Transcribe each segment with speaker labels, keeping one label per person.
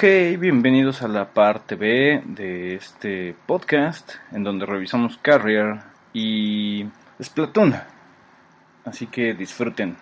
Speaker 1: Ok, bienvenidos a la parte B de este podcast en donde revisamos Carrier y Splatoon. Así que disfruten.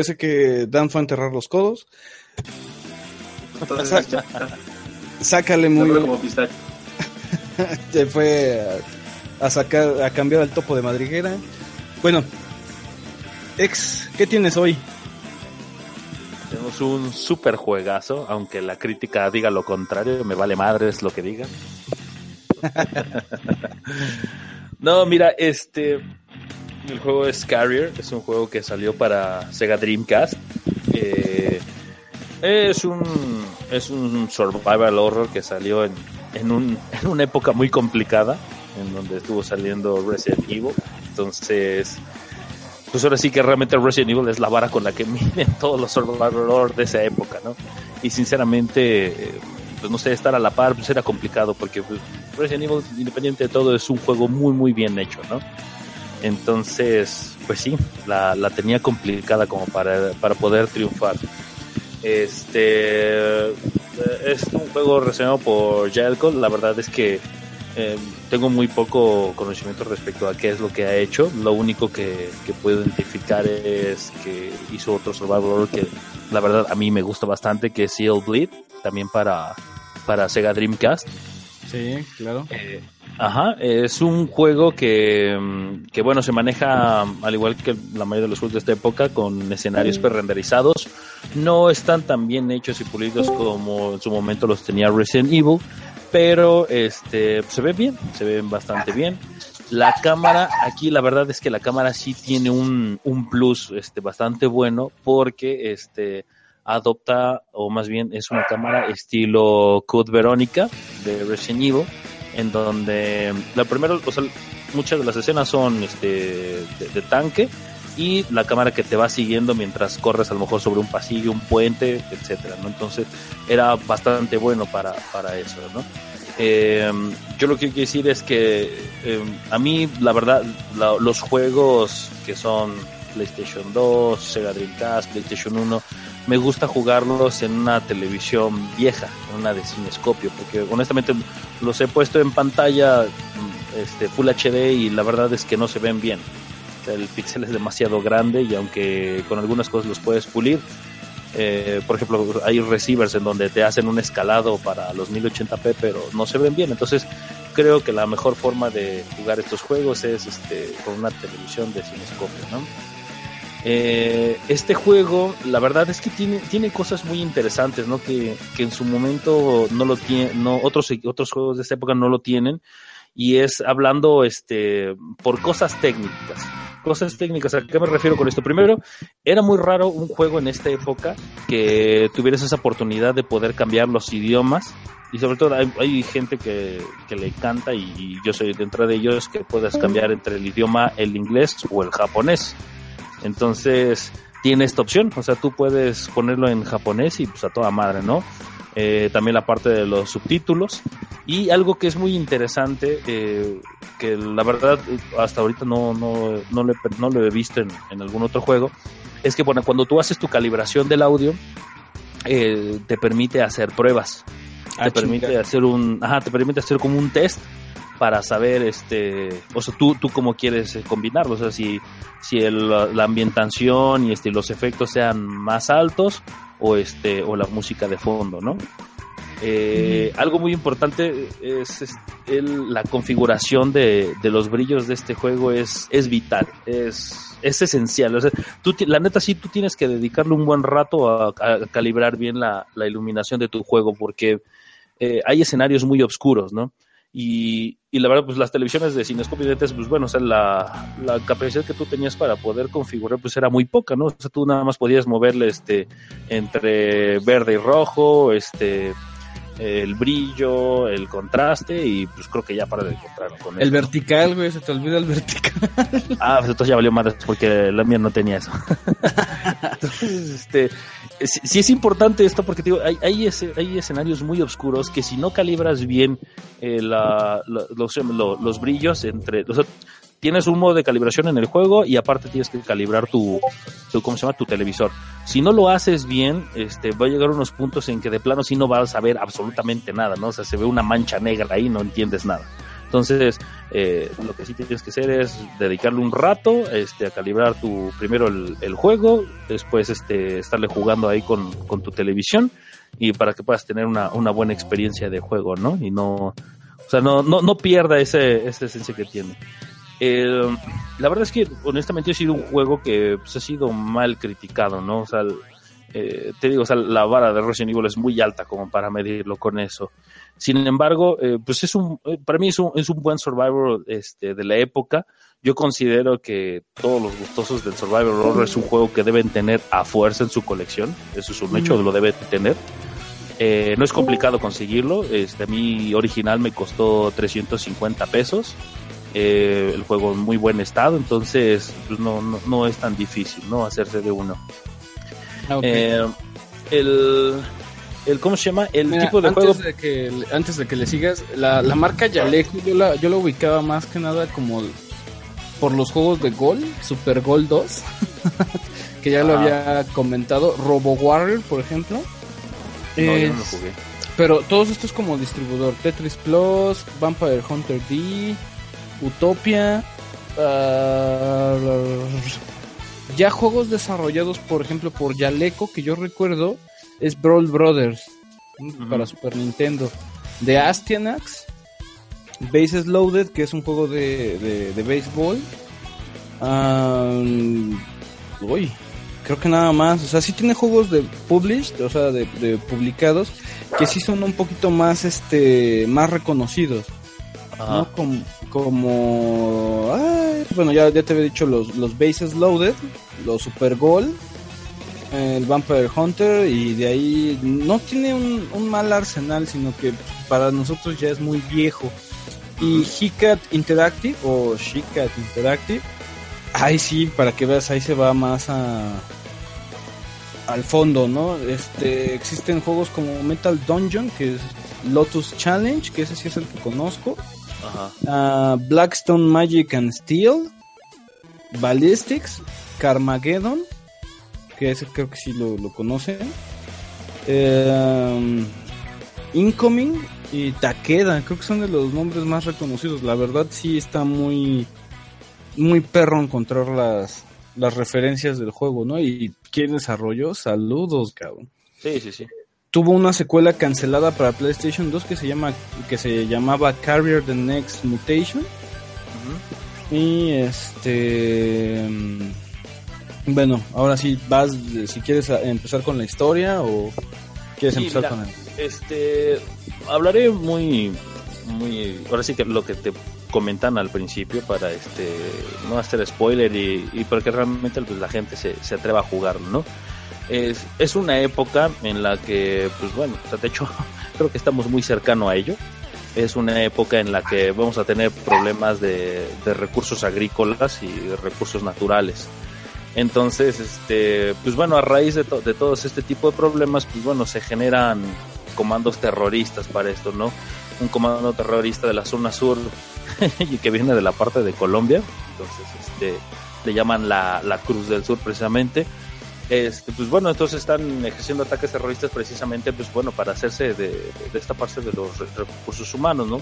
Speaker 2: Parece que Dan fue a enterrar los codos.
Speaker 3: Entonces, ya,
Speaker 2: Sácale muy
Speaker 3: como.
Speaker 2: Se fue a, a sacar, a cambiar el topo de madriguera. Bueno, ex, ¿qué tienes hoy?
Speaker 4: Tenemos un super juegazo, aunque la crítica diga lo contrario, me vale madres lo que digan. no, mira, este. El juego es Carrier, es un juego que salió para Sega Dreamcast. Eh, es un es un survival horror que salió en, en, un, en una época muy complicada, en donde estuvo saliendo Resident Evil. Entonces, pues ahora sí que realmente Resident Evil es la vara con la que miden todos los survival horror de esa época, ¿no? Y sinceramente, eh, pues no sé, estar a la par pues era complicado porque pues, Resident Evil, independiente de todo, es un juego muy, muy bien hecho, ¿no? Entonces, pues sí, la, la tenía complicada como para, para poder triunfar. Este eh, es un juego reseñado por Jailco. La verdad es que eh, tengo muy poco conocimiento respecto a qué es lo que ha hecho. Lo único que, que puedo identificar es que hizo otro survival horror que la verdad a mí me gusta bastante, que es Seal Bleed, también para, para Sega Dreamcast.
Speaker 2: Sí, claro.
Speaker 4: Eh, ajá, es un juego que, mm, que, bueno, se maneja al igual que la mayoría de los juegos de esta época con escenarios pre-renderizados. No están tan bien hechos y pulidos como en su momento los tenía Resident Evil, pero este se ve bien, se ven bastante bien. La cámara, aquí la verdad es que la cámara sí tiene un, un plus este, bastante bueno porque este adopta, o más bien es una cámara estilo Code Verónica de Resident Evil, en donde la primera, o sea, muchas de las escenas son este de, tanque y la cámara que te va siguiendo mientras corres a lo mejor sobre un pasillo, un puente, etcétera, ¿no? Entonces era bastante bueno para, para eso, ¿no? Eh, yo lo que quiero decir es que eh, a mí, la verdad, los juegos que son PlayStation 2, Sega Dreamcast, PlayStation 1, me gusta jugarlos en una televisión vieja, en una de cinescopio, porque honestamente los he puesto en pantalla mm, este, Full HD y la verdad es que no se ven bien. El píxel es demasiado grande y aunque con algunas cosas los puedes pulir, eh, por ejemplo, hay receivers en donde te hacen un escalado para los 1080p, pero no se ven bien. Entonces, creo que la mejor forma de jugar estos juegos es este, con una televisión de cinescopio, ¿no? Eh, este juego, la verdad es que tiene, tiene cosas muy interesantes, ¿no? Que, que en su momento no lo tiene, no, otros, otros juegos de esta época no lo tienen. Y es hablando este, por cosas técnicas. cosas técnicas. ¿A qué me refiero con esto? Primero, era muy raro un juego en esta época que tuvieras esa oportunidad de poder cambiar los idiomas. Y sobre todo hay, hay gente que, que le encanta y, yo soy dentro de ellos que puedas cambiar entre el idioma el inglés o el japonés. Entonces tiene esta opción, o sea, tú puedes ponerlo en japonés y pues a toda madre, ¿no? Eh, también la parte de los subtítulos y algo que es muy interesante eh, que la verdad hasta ahorita no, no, no, lo, he, no lo he visto en, en algún otro juego es que bueno cuando tú haces tu calibración del audio eh, te permite hacer pruebas
Speaker 2: Ah,
Speaker 4: te permite
Speaker 2: chinga.
Speaker 4: hacer un ajá, te permite hacer como un test para saber este o sea tú tú cómo quieres eh, combinarlo o sea si si el- la ambientación y este los efectos sean más altos o este o la música de fondo no Eh, algo muy importante es, es el- la configuración de, de los brillos de este juego es, es vital, es, es esencial. O sea, tú, la neta sí, tú tienes que dedicarle un buen rato a, a calibrar bien la, la iluminación de tu juego porque eh, hay escenarios muy oscuros, ¿no? Y, y la verdad, pues las televisiones de Cinescope y lentes, pues bueno, o sea, la, la capacidad que tú tenías para poder configurar, pues era muy poca, ¿no? O sea, tú nada más podías moverle este entre verde y rojo, este el brillo, el contraste y pues creo que ya para de encontrar con
Speaker 2: El
Speaker 4: eso.
Speaker 2: vertical, güey, se te olvida el vertical.
Speaker 4: Ah, pues entonces ya valió más porque la mía no tenía eso. entonces, este, sí, es importante esto porque digo, hay, hay, hay escenarios muy oscuros que si no calibras bien eh, la- los, lo- los brillos entre, o sea, tienes un modo de calibración en el juego y aparte tienes que calibrar tu, tu ¿cómo se llama? Tu televisor. Si no lo haces bien, este, va a llegar unos puntos en que de plano sí no vas a ver absolutamente nada, ¿no? O sea, se ve una mancha negra ahí, no entiendes nada. Entonces, eh, lo que sí tienes que hacer es dedicarle un rato este, a calibrar tu primero el, el juego, después este, estarle jugando ahí con, con tu televisión y para que puedas tener una, una buena experiencia de juego, ¿no? Y no, o sea, no, no, no pierda ese, esa esencia que tiene. La verdad es que honestamente ha sido un juego que pues, ha sido mal criticado, ¿no? O sea, eh, te digo, o sea, la vara de Resident Evil es muy alta como para medirlo con eso. Sin embargo, eh, pues es un, eh, para mí es un, es un buen Survivor este, de la época. Yo considero que todos los gustosos del Survivor Horror es un juego que deben tener a fuerza en su colección. Eso es un hecho, lo deben tener. Eh, no es complicado conseguirlo. Este, a mí original me costó 350 pesos. Eh, el juego en muy buen estado, entonces pues no, no, no es tan difícil no hacerse de uno.
Speaker 2: Ok.
Speaker 4: Eh, el, el, ¿cómo se llama? El
Speaker 2: Mira,
Speaker 4: tipo de
Speaker 2: antes
Speaker 4: juego.
Speaker 2: De que, antes de que le sigas, la, la marca Yaleco yo la, yo la ubicaba más que nada como por los juegos de Gol, Super Gol 2, que ya lo
Speaker 4: Ah.
Speaker 2: había comentado, Robo Warrior, por ejemplo.
Speaker 4: No, yo no lo jugué.
Speaker 2: Pero todos estos como distribuidor, Tetris Plus, Vampire Hunter D, Utopia, ah, ya juegos desarrollados, por ejemplo, por Yaleco, que yo recuerdo, es Brawl Brothers para Super Nintendo, de Astyanax, Bases Loaded, que es un juego de, de, de béisbol. Uy, creo que nada más. O sea, sí tiene juegos de published, o sea, de, de publicados, que sí son un poquito más, este, más reconocidos.
Speaker 4: Ajá.
Speaker 2: ¿no? Como, como ay, bueno, ya, ya te había dicho los, los Bases Loaded, los Super Goal, el Vampire Hunter, y de ahí no tiene un, un mal arsenal, sino que para nosotros ya es muy viejo. Y Hicat Interactive, o Shicat Interactive, ahí sí, para que veas, ahí se va más a al fondo, ¿no? Este, existen juegos como Metal Dungeon, que es Lotus Challenge, que ese sí es el que conozco.
Speaker 4: Ajá.
Speaker 2: Ah, Blackstone Magic and Steel, Ballistics, Carmageddon, que ese creo que sí lo, lo conocen, Eh, Incoming y Takeda, creo que son de los nombres más reconocidos. La verdad sí está muy, muy perro encontrar las, las referencias del juego, ¿no? Y quién desarrolló, saludos, cabrón
Speaker 4: Sí, sí, sí.
Speaker 2: tuvo una secuela cancelada para PlayStation 2 que se llama que se llamaba Carrier the Next Mutation y este bueno ahora sí vas eh, si quieres empezar con la historia o quieres
Speaker 4: Sí,
Speaker 2: empezar
Speaker 4: mira,
Speaker 2: con el
Speaker 4: Este, hablaré muy, muy, ahora sí que lo que te comentan al principio para este no hacer spoiler y, y para que realmente pues, la gente se, se atreva a jugarlo, ¿no? Es, es una época en la que, pues bueno, o sea, de hecho creo que estamos muy cercano a ello. Es una época en la que vamos a tener problemas de, de recursos agrícolas y de recursos naturales. Entonces, este, pues bueno, a raíz de, to- de todos este tipo de problemas, pues bueno, se generan comandos terroristas para esto, ¿no? Un comando terrorista de la zona sur y que viene de la parte de Colombia, entonces, este, le llaman la, la Cruz del Sur precisamente. Este, pues bueno, entonces están ejerciendo ataques terroristas precisamente, pues bueno, para hacerse de, de esta parte de los re- recursos humanos, ¿no?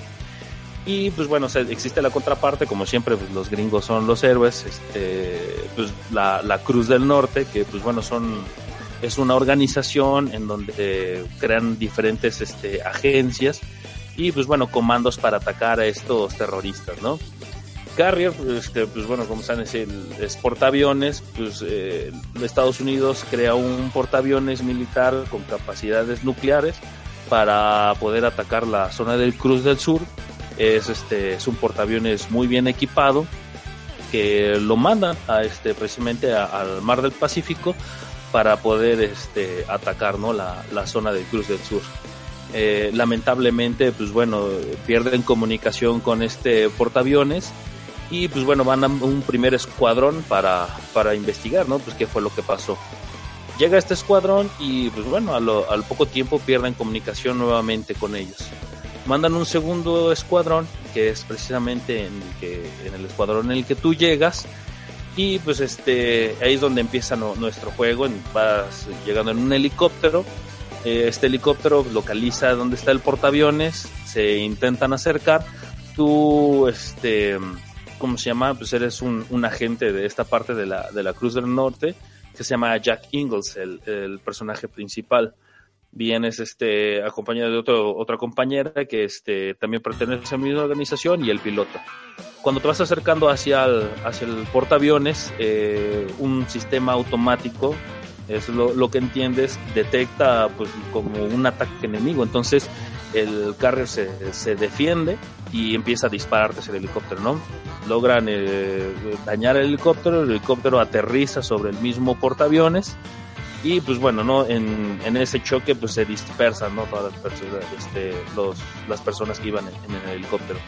Speaker 4: Y pues bueno, existe la contraparte, como siempre, pues, los gringos son los héroes, este, pues la, la Cruz del Norte, que pues bueno, son, es una organización en donde crean diferentes este, agencias y pues bueno, comandos para atacar a estos terroristas, ¿no? Carrier, este, pues bueno, como saben, es, el, es portaaviones, pues eh, Estados Unidos crea un portaaviones militar con capacidades nucleares para poder atacar la zona del Cruz del Sur. Es, este, es un portaaviones muy bien equipado que lo mandan a este, precisamente al Mar del Pacífico para poder este, atacar ¿no? la, la zona del Cruz del Sur. Eh, lamentablemente, pues bueno, pierden comunicación con este portaaviones y pues bueno, van a un primer escuadrón para, para investigar, ¿no? Pues qué fue lo que pasó. Llega este escuadrón y pues bueno, al poco tiempo pierden comunicación nuevamente con ellos. Mandan un segundo escuadrón, que es precisamente en el, en el escuadrón en el que tú llegas, y pues este, ahí es donde empieza nuestro juego, vas llegando en un helicóptero, eh, este helicóptero localiza dónde está el portaaviones, se intentan acercar, tú, este, ¿cómo se llama? Pues eres un, agente de esta parte de la, de la Cruz del Norte, que se llama Jack Ingalls, el personaje principal. Vienes este, acompañado de otro, otra compañera que este, también pertenece a la misma organización y el piloto. Cuando te vas acercando hacia el, hacia el portaaviones, eh, un sistema automático es lo, lo que entiendes, detecta pues como un ataque enemigo. Entonces el carrier se, se defiende y empieza a dispararte el helicóptero, ¿no? Logran eh, dañar el helicóptero, el helicóptero aterriza sobre el mismo portaaviones y pues bueno, ¿no? En, en ese choque pues se dispersan, ¿no? Todas las personas, este, los, las personas que iban en, en el helicóptero.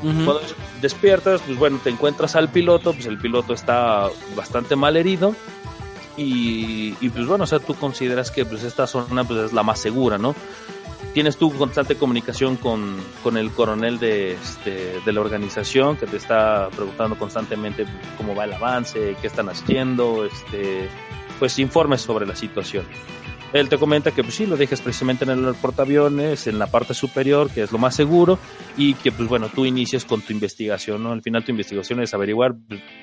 Speaker 4: Cuando despiertas, pues bueno, te encuentras al piloto, pues el piloto está bastante mal herido y, y, pues bueno, o sea, tú consideras que pues esta zona pues es la más segura, ¿no? Tienes tú constante comunicación con, con el coronel de, este, de la organización que te está preguntando constantemente cómo va el avance, qué están haciendo, este, pues informes sobre la situación. Él te comenta que pues sí, lo dejes precisamente en el portaaviones, en la parte superior, que es lo más seguro, y que pues bueno, tú inicies con tu investigación, ¿no? Al final tu investigación es averiguar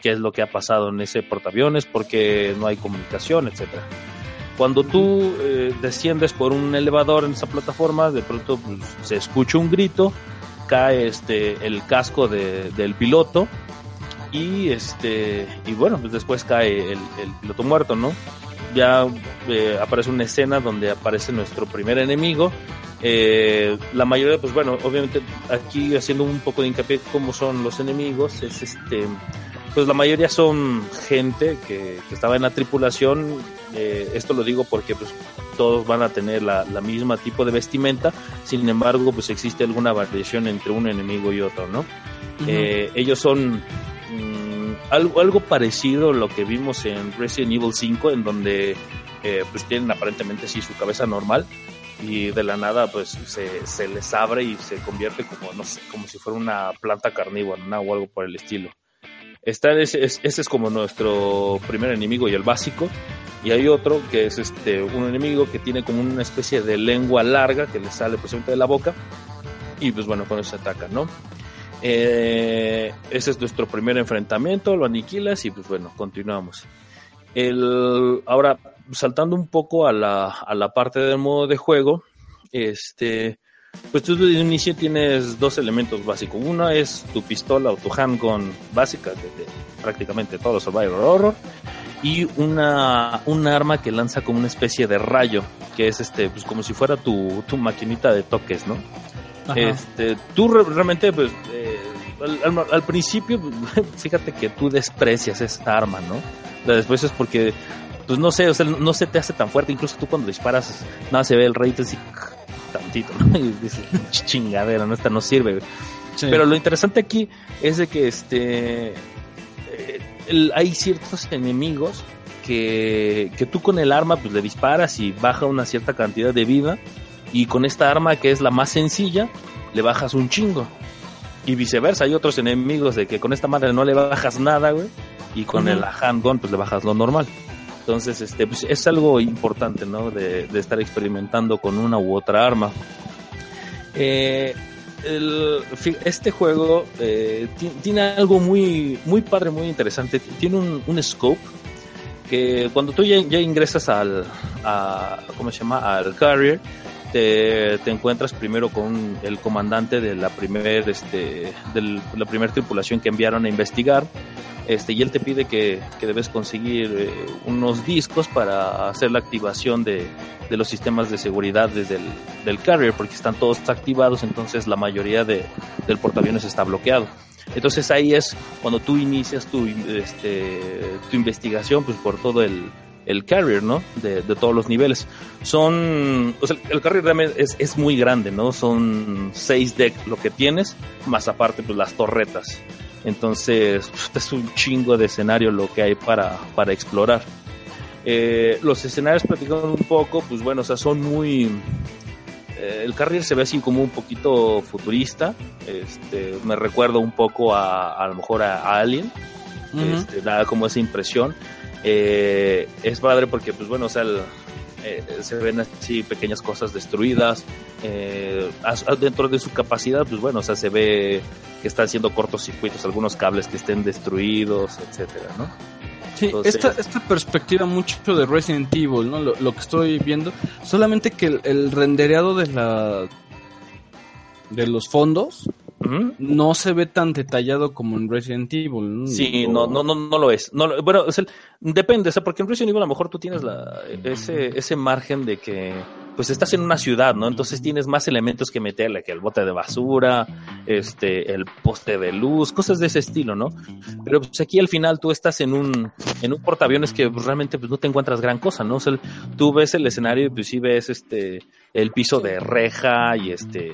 Speaker 4: qué es lo que ha pasado en ese portaaviones, porque no hay comunicación, etcétera. Cuando tú eh, desciendes por un elevador en esa plataforma, de pronto pues, se escucha un grito, cae este el casco de, del piloto y este y bueno pues después cae el, el piloto muerto, ¿no? Ya eh, aparece una escena donde aparece nuestro primer enemigo. Eh, la mayoría, pues bueno, obviamente aquí haciendo un poco de hincapié cómo son los enemigos, es este pues la mayoría son gente que, que estaba en la tripulación. Eh, esto lo digo porque pues todos van a tener la, la, misma tipo de vestimenta. Sin embargo, pues existe alguna variación entre un enemigo y otro, ¿no? Uh -huh. eh, ellos son algo, algo parecido a lo que vimos en Resident Evil 5, en donde eh, pues tienen aparentemente sí su cabeza normal y de la nada pues se, se les abre y se convierte como no sé, como si fuera una planta carnívora ¿no? o algo por el estilo. Está ese, ese es como nuestro primer enemigo y el básico. Y hay otro que es este un enemigo que tiene como una especie de lengua larga que le sale precisamente de la boca. Y pues bueno, con eso se ataca, ¿no? Eh, ese es nuestro primer enfrentamiento, lo aniquilas y pues bueno, continuamos. El, ahora, saltando un poco a la, a la parte del modo de juego, este, pues tú de inicio tienes dos elementos básicos. Uno es tu pistola o tu handgun básica de, de prácticamente todos Survivor Horror. Y una, un arma que lanza como una especie de rayo, que es este, pues como si fuera tu, tu maquinita de toques, ¿no? Ajá. Este, tú re realmente, pues, eh, al, al- al principio, fíjate que tú desprecias esta arma, ¿no? Después es porque, pues no sé, o sea, no se te hace tan fuerte. Incluso tú cuando disparas, nada, se ve el rate así tantito, ¿no? Y dices, "Ch- chingadera, ¿no? Esta no sirve, güey".
Speaker 2: Sí.
Speaker 4: Pero lo interesante aquí es de que este eh, el- hay ciertos enemigos que, que tú con el arma pues le disparas y baja una cierta cantidad de vida y con esta arma que es la más sencilla le bajas un chingo. Y viceversa hay otros enemigos de que con esta madre no le bajas nada güey y con el handgun pues le bajas lo normal. Entonces este pues, es algo importante no de, de estar experimentando con una u otra arma. Eh, el- este juego eh, ti- tiene algo muy, muy padre, muy interesante. Tiene un, un scope que cuando tú ya, ya ingresas al, a, ¿cómo se llama? Al carrier, te, te encuentras primero con el comandante de la primer, este, del- la primera tripulación que enviaron a investigar. Este, y él te pide que, que debes conseguir eh, unos discos para hacer la activación de, de los sistemas de seguridad desde el del carrier porque están todos activados, entonces la mayoría de, del portaaviones está bloqueado. Entonces ahí es cuando tú inicias tu, este, tu investigación pues por todo el, el carrier, ¿no? De, de todos los niveles. Son, o sea, el carrier realmente es, es muy grande, ¿no? Son seis decks lo que tienes, más aparte pues las torretas. Entonces es un chingo de escenario lo que hay para, para explorar. Eh, los escenarios platicando un poco, pues bueno, o sea, son muy... eh, el carrier se ve así como un poquito futurista. Este, me recuerda un poco a, a lo mejor a, a Alien. Este, da como esa impresión. Eh, es padre porque, pues bueno, o sea, el- eh, se ven así pequeñas cosas destruidas. Eh, dentro de su capacidad, pues bueno, o sea, se ve que están haciendo cortocircuitos, algunos cables que estén destruidos, etcétera, ¿no?
Speaker 2: Sí,
Speaker 4: Entonces-
Speaker 2: esta, esta perspectiva mucho de Resident Evil, ¿no? Lo, lo que estoy viendo, solamente que el, el rendereado de la de los fondos No se ve tan detallado como en Resident Evil.
Speaker 4: Sí,
Speaker 2: O-
Speaker 4: no, no, no, no lo es. No, lo- bueno, es el- depende, o sea, porque en Resident Evil a lo mejor tú tienes la, ese, ese margen de que pues estás en una ciudad, ¿no? Entonces tienes más elementos que meterle, que el bote de basura, este, el poste de luz, cosas de ese estilo, ¿no? Pero pues aquí al final tú estás en un, en un portaaviones que pues, realmente pues no te encuentras gran cosa, ¿no? O sea, tú ves el escenario y pues sí ves este, el piso de reja y este,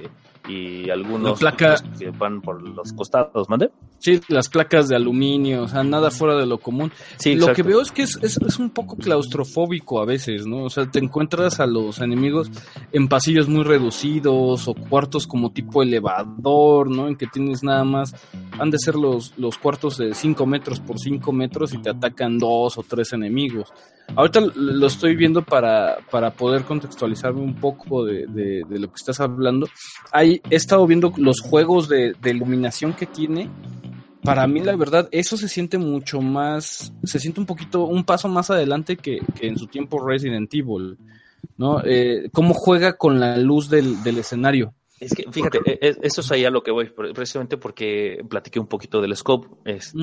Speaker 4: y algunos
Speaker 2: La placa-
Speaker 4: pues, que van por los costados, ¿mande?
Speaker 2: Sí, las placas de aluminio, o sea, nada fuera de lo común.
Speaker 4: Sí,
Speaker 2: lo
Speaker 4: exacto.
Speaker 2: que veo es que es, es, es un poco claustrofóbico a veces, ¿no? O sea, te encuentras a los enemigos en pasillos muy reducidos o cuartos como tipo elevador, ¿no? En que tienes nada más, han de ser los, los cuartos de 5 metros por 5 metros y te atacan dos o tres enemigos. Ahorita lo estoy viendo para, para poder contextualizarme un poco de, de- de lo que estás hablando. Hay, he estado viendo los juegos de, de iluminación que tiene. Para mí la verdad eso se siente mucho más se siente un poquito un paso más adelante que, que en su tiempo Resident Evil no eh, cómo juega con la luz del, del escenario
Speaker 4: Es que, fíjate, e- e- eso es ahí a lo que voy, pre- precisamente porque platiqué un poquito del scope. Es,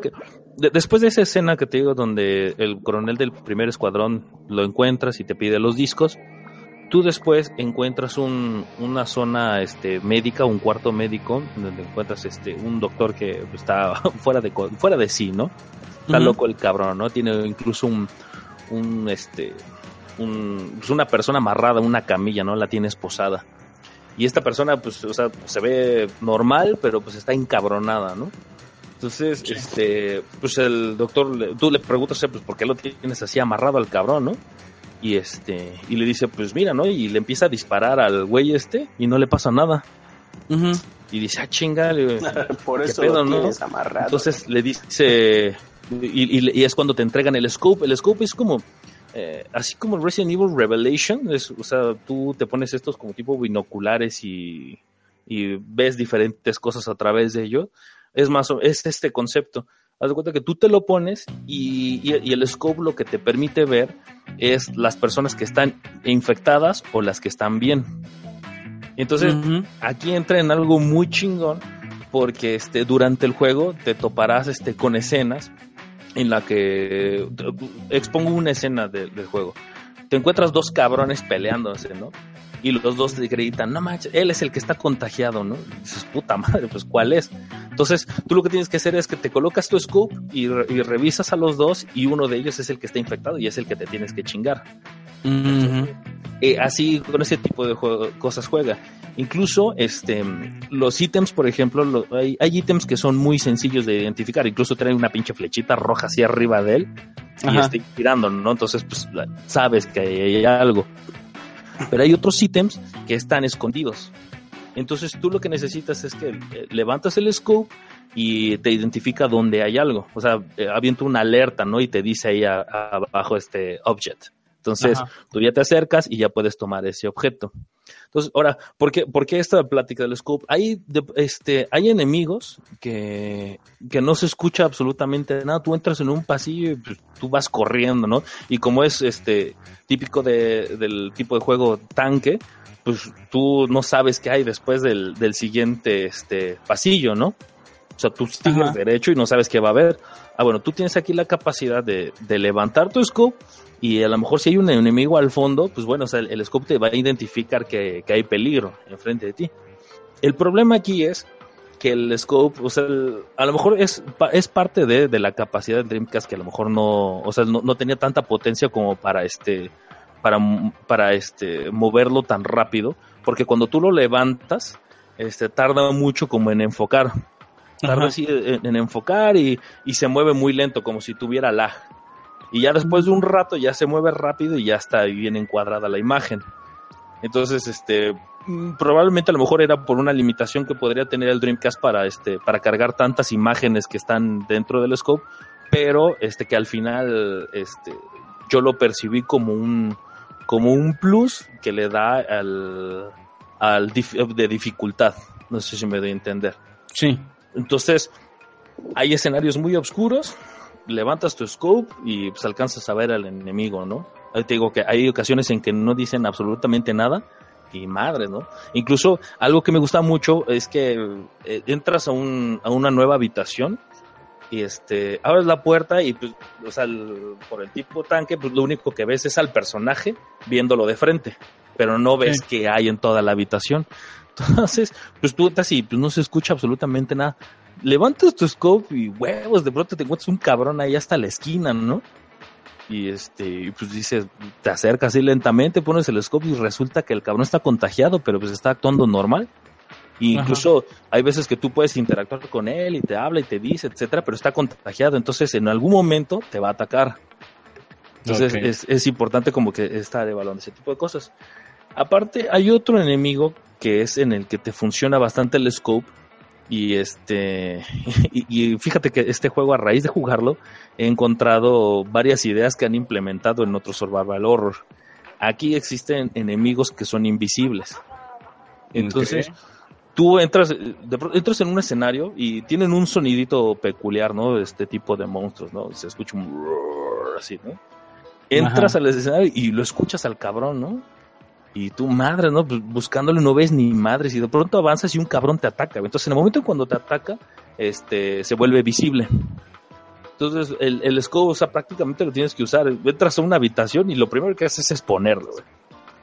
Speaker 4: que de- después de esa escena que te digo, donde el coronel del primer escuadrón lo encuentras y te pide los discos, tú después encuentras un, una zona este, médica, un cuarto médico, donde encuentras este, un doctor que está fuera de, fuera de sí, ¿no? Está loco el cabrón, ¿no? Tiene incluso un, un este, un, pues una persona amarrada a una camilla, ¿no? La tiene esposada. Y esta persona, pues, o sea, se ve normal, pero pues está encabronada, ¿no? Entonces, este, pues el doctor, tú le preguntas, pues, ¿por qué lo tienes así amarrado al cabrón, no? Y este, y le dice, pues mira, ¿no? Y le empieza a disparar al güey este y no le pasa nada. Y dice, ah, chinga,
Speaker 3: Por
Speaker 4: ¿Qué
Speaker 3: eso
Speaker 4: pedo,
Speaker 3: lo
Speaker 4: no?
Speaker 3: tienes amarrado.
Speaker 4: entonces le dice, y, y- y es cuando te entregan el scope. El scope es como, eh, así como Resident Evil Revelation, es, o sea, tú te pones estos como tipo binoculares y, y ves diferentes cosas a través de ello. Es más, es este concepto. Haz de cuenta que tú te lo pones y, y- y el scope lo que te permite ver es las personas que están infectadas o las que están bien. Entonces, aquí entra en algo muy chingón porque este durante el juego te toparás este con escenas en la que expongo una escena de- del juego. Te encuentras dos cabrones peleándose, ¿no? Y los dos te gritan, no manches, él es el que está contagiado, ¿no? Y dices, puta madre, pues ¿cuál es? Entonces, tú lo que tienes que hacer es que te colocas tu re- y revisas a los dos y uno de ellos es el que está infectado y es el que te tienes que chingar. Eh, así con ese tipo de juego- cosas juega. Incluso este, los ítems, por ejemplo, lo- hay, hay ítems que son muy sencillos de identificar. Incluso trae una pinche flechita roja así arriba de él y está girando, ¿no? Entonces, pues sabes que hay algo. Pero hay otros ítems que están escondidos. Entonces tú lo que necesitas es que eh, levantas el scope y te identifica dónde hay algo. O sea, eh, avienta una alerta, ¿no? Y te dice ahí abajo este object. Entonces,
Speaker 2: Ajá.
Speaker 4: tú ya te acercas y ya puedes tomar ese objeto. Entonces, ahora, ¿por qué, por qué esta plática del scope? Hay, de- este, hay enemigos que, que no se escucha absolutamente nada. Tú entras en un pasillo y pues, tú vas corriendo, ¿no? Y como es este típico de- del tipo de juego tanque, pues tú no sabes qué hay después del, del siguiente este, pasillo, ¿no? O sea, tú sigues
Speaker 2: Ajá.
Speaker 4: derecho y no sabes qué va a haber. Ah, bueno, tú tienes aquí la capacidad de, de levantar tu scope y a lo mejor si hay un enemigo al fondo, pues bueno, o sea, el, el scope te va a identificar que, que hay peligro enfrente de ti. El problema aquí es que el scope, o sea, el- a lo mejor es, es parte de, de la capacidad de Dreamcast que a lo mejor no, o sea, no, no tenía tanta potencia como para este, para, para este, moverlo tan rápido, porque cuando tú lo levantas, este, tarda mucho como en enfocar, tarda así en, en enfocar y, y se mueve muy lento, como si tuviera lag. Y ya después de un rato ya se mueve rápido y ya está bien encuadrada la imagen. Entonces, este, mm, probablemente a lo mejor era por una limitación que podría tener el Dreamcast para, este, para cargar tantas imágenes que están dentro del scope, pero este, que al final, este, yo lo percibí como un, como un plus que le da al, al dif- de dificultad. No sé si me doy a entender.
Speaker 2: Sí.
Speaker 4: Entonces, hay escenarios muy oscuros, levantas tu scope y pues alcanzas a ver al enemigo, ¿no? Ahí te digo que hay ocasiones en que no dicen absolutamente nada y madre, ¿no? Incluso algo que me gusta mucho es que eh, entras a, un, a una nueva habitación y este abres la puerta y pues, o sea, el- por el tipo tanque, pues lo único que ves es al personaje viéndolo de frente, pero no ves
Speaker 2: Sí.
Speaker 4: qué hay en toda la habitación. Entonces, pues tú estás y pues, no se escucha absolutamente nada. Levantas tu scope y huevos, de pronto te encuentras un cabrón ahí hasta la esquina, ¿no? Y este, pues dices, te acercas así lentamente, pones el scope y resulta que el cabrón está contagiado, pero pues está actuando normal. Y
Speaker 2: Ajá.
Speaker 4: incluso hay veces que tú puedes interactuar con él y te habla y te dice, etcétera, pero está contagiado, entonces en algún momento te va a atacar. Entonces es, es importante como que estar evaluando ese tipo de cosas. Aparte, hay otro enemigo que es en el que te funciona bastante el scope. Y este y, y fíjate que este juego a raíz de jugarlo he encontrado varias ideas que han implementado en otro survival horror. Aquí existen enemigos que son invisibles. Entonces, tú entras, de entras en un escenario y tienen un sonidito peculiar, ¿no? Este tipo de monstruos, ¿no? Se escucha un así, ¿no? Entras
Speaker 2: Ajá.
Speaker 4: al escenario y lo escuchas al cabrón, ¿no? Y tú, madre, ¿no? Pues buscándolo no ves ni madres y de pronto avanzas y un cabrón te ataca. Entonces, en el momento en cuando te ataca, este, se vuelve visible. Entonces, el, el scope, o sea, prácticamente lo tienes que usar. Entras a una habitación y lo primero que haces es ponerlo, güey.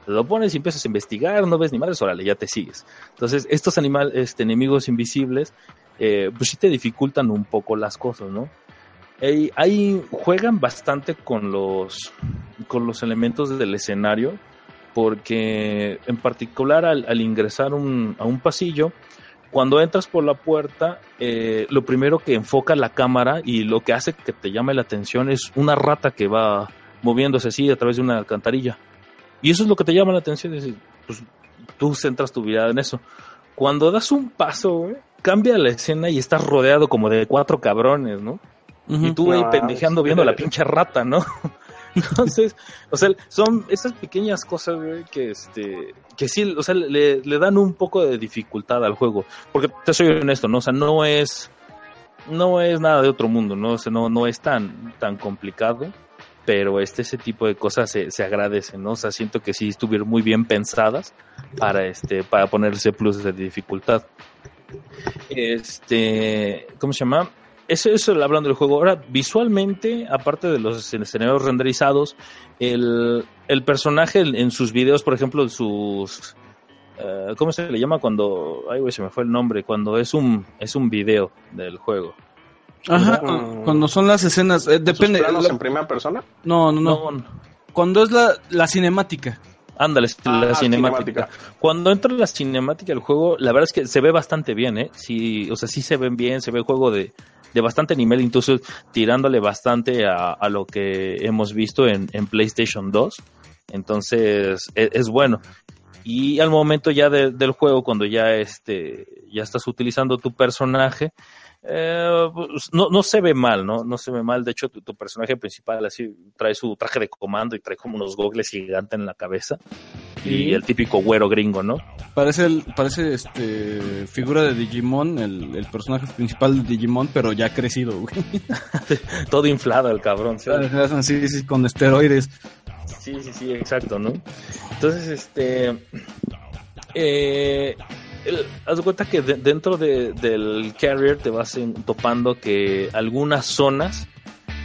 Speaker 4: Lo pones y empiezas a investigar, no ves ni madres, órale, ya te sigues. Entonces, estos animales, este, enemigos invisibles, eh, pues sí te dificultan un poco las cosas, ¿no? Ahí juegan bastante con los, con los elementos del escenario, porque en particular al, al ingresar un- a un pasillo, cuando entras por la puerta, eh, lo primero que enfoca la cámara y lo que hace que te llame la atención es una rata que va moviéndose así a través de una alcantarilla. Y eso es lo que te llama la atención, es decir, pues tú centras tu mirada en eso. Cuando das un paso, cambia la escena y estás rodeado como de cuatro cabrones, ¿no?
Speaker 2: Ujú.
Speaker 4: Y tú ahí
Speaker 3: No,
Speaker 4: pendejeando viendo a la pinche rata, ¿no? Entonces, o sea, son esas pequeñas cosas, que este, que sí, o sea, le, le dan un poco de dificultad al juego. Porque te soy honesto, ¿no? O sea, no es, no es nada de otro mundo, ¿no? O sea, no, no es tan, tan complicado. Pero este, ese tipo de cosas se, se agradecen, ¿no? O sea, siento que sí estuvieron muy bien pensadas para este, para ponerse plus de dificultad. Este, ¿cómo se llama? Eso, eso hablando del juego. Ahora, visualmente, aparte de los escenarios renderizados, el, el personaje en, sus videos, por ejemplo, sus eh, ¿cómo se le llama cuando, ay güey, se me fue el nombre, cuando es un, es un video del juego?
Speaker 2: Ajá,
Speaker 3: Mm.
Speaker 2: cu- cuando son las escenas, eh, depende.
Speaker 3: ¿Sus planos en primera persona?
Speaker 2: no, no, no,
Speaker 4: No,
Speaker 2: Cuando es la, la cinemática.
Speaker 4: ándale,
Speaker 3: Ah,
Speaker 4: la cinemática.
Speaker 3: cinemática.
Speaker 4: Cuando entra la cinemática del juego, la verdad es que se ve bastante bien, ¿eh? Sí, o sea, sí se ven bien, se ve el juego de, de bastante nivel, incluso tirándole bastante a, a lo que hemos visto en, en PlayStation 2. Entonces, e- es, bueno. Y al momento ya de- del juego, cuando ya este, ya estás utilizando tu personaje, eh, pues, no, no se ve mal, ¿no? No se ve mal. De hecho, tu, tu personaje principal así trae su traje de comando y trae como unos gogles gigantes en la cabeza. Y el típico güero gringo, ¿no?
Speaker 2: Parece, el- parece este figura de Digimon, el, el personaje principal de Digimon, pero ya crecido, güey.
Speaker 4: Todo inflado el cabrón. ¿sí?
Speaker 2: Sí, sí, con esteroides.
Speaker 4: Sí, sí, sí, exacto, ¿no? Entonces, este. Eh, el- haz de cuenta que de- dentro de- del carrier te vas en- topando que algunas zonas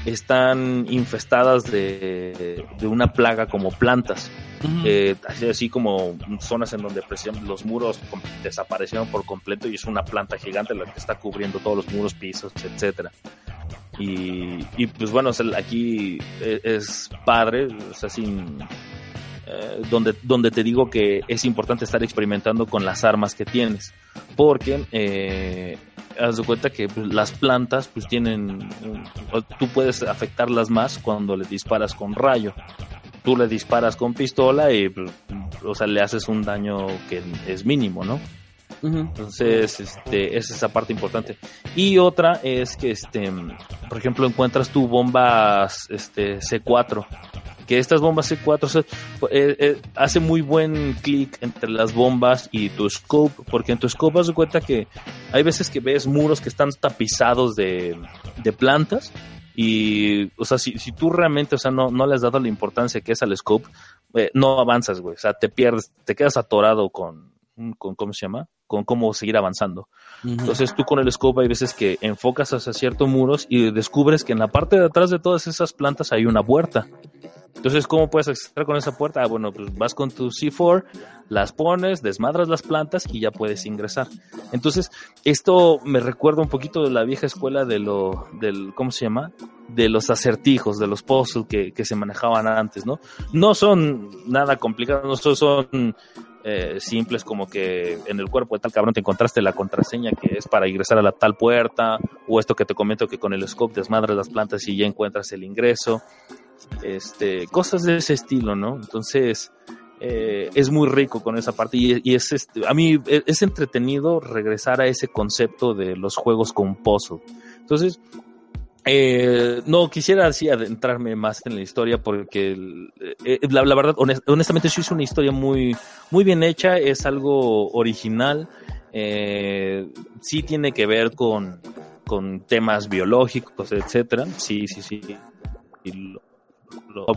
Speaker 4: están infestadas de, de una plaga como plantas. Eh, así, como zonas en donde los muros desaparecieron por completo y es una planta gigante la que está cubriendo todos los muros, pisos, etcétera. Y, y, pues bueno, aquí e- es padre, o sea, sin, eh, donde, donde te digo que es importante estar experimentando con las armas que tienes, porque eh, haz de cuenta que pues, las plantas pues tienen, tú puedes afectarlas más cuando le disparas con rayo. Tú le disparas con pistola y, o sea, le haces un daño que es mínimo, ¿no? Entonces, este, es esa parte importante. Y otra es que, este, por ejemplo, encuentras tu bombas este, C4. Que estas bombas C4 o sea, eh, eh, hace muy buen clic entre las bombas y tu scope, porque en tu scope de cuenta que hay veces que ves muros que están tapizados de, de plantas y, o sea, si, si tú realmente, o sea, no, no le has dado la importancia que es al scope, eh, no avanzas, güey, o sea, te pierdes, te quedas atorado con, con ¿cómo se llama? Con cómo seguir avanzando. Entonces tú con el scope hay veces que enfocas hacia ciertos muros y descubres que en la parte de atrás de todas esas plantas hay una puerta. Entonces, ¿cómo puedes acceder con esa puerta? Ah, bueno, pues vas con tu C4, las pones, desmadras las plantas y ya puedes ingresar. Entonces, esto me recuerda un poquito de la vieja escuela de lo, del, ¿cómo se llama? De los acertijos, de los puzzles que, que se manejaban antes, ¿no? No son nada complicados, no son- son eh, simples como que en el cuerpo de tal cabrón te encontraste la contraseña que es para ingresar a la tal puerta, o esto que te comento que con el scope desmadras las plantas y ya encuentras el ingreso, este, cosas de ese estilo, ¿no? Entonces, eh, es muy rico con esa parte y, es este, a mí es, es entretenido regresar a ese concepto de los juegos con puzzle. Entonces, eh, no quisiera así adentrarme más en la historia porque el- eh, la, verdad, honest- honestamente, sí es una historia muy, muy bien hecha, es algo original, eh, sí tiene que ver con, con temas biológicos, etcétera, sí, sí, sí,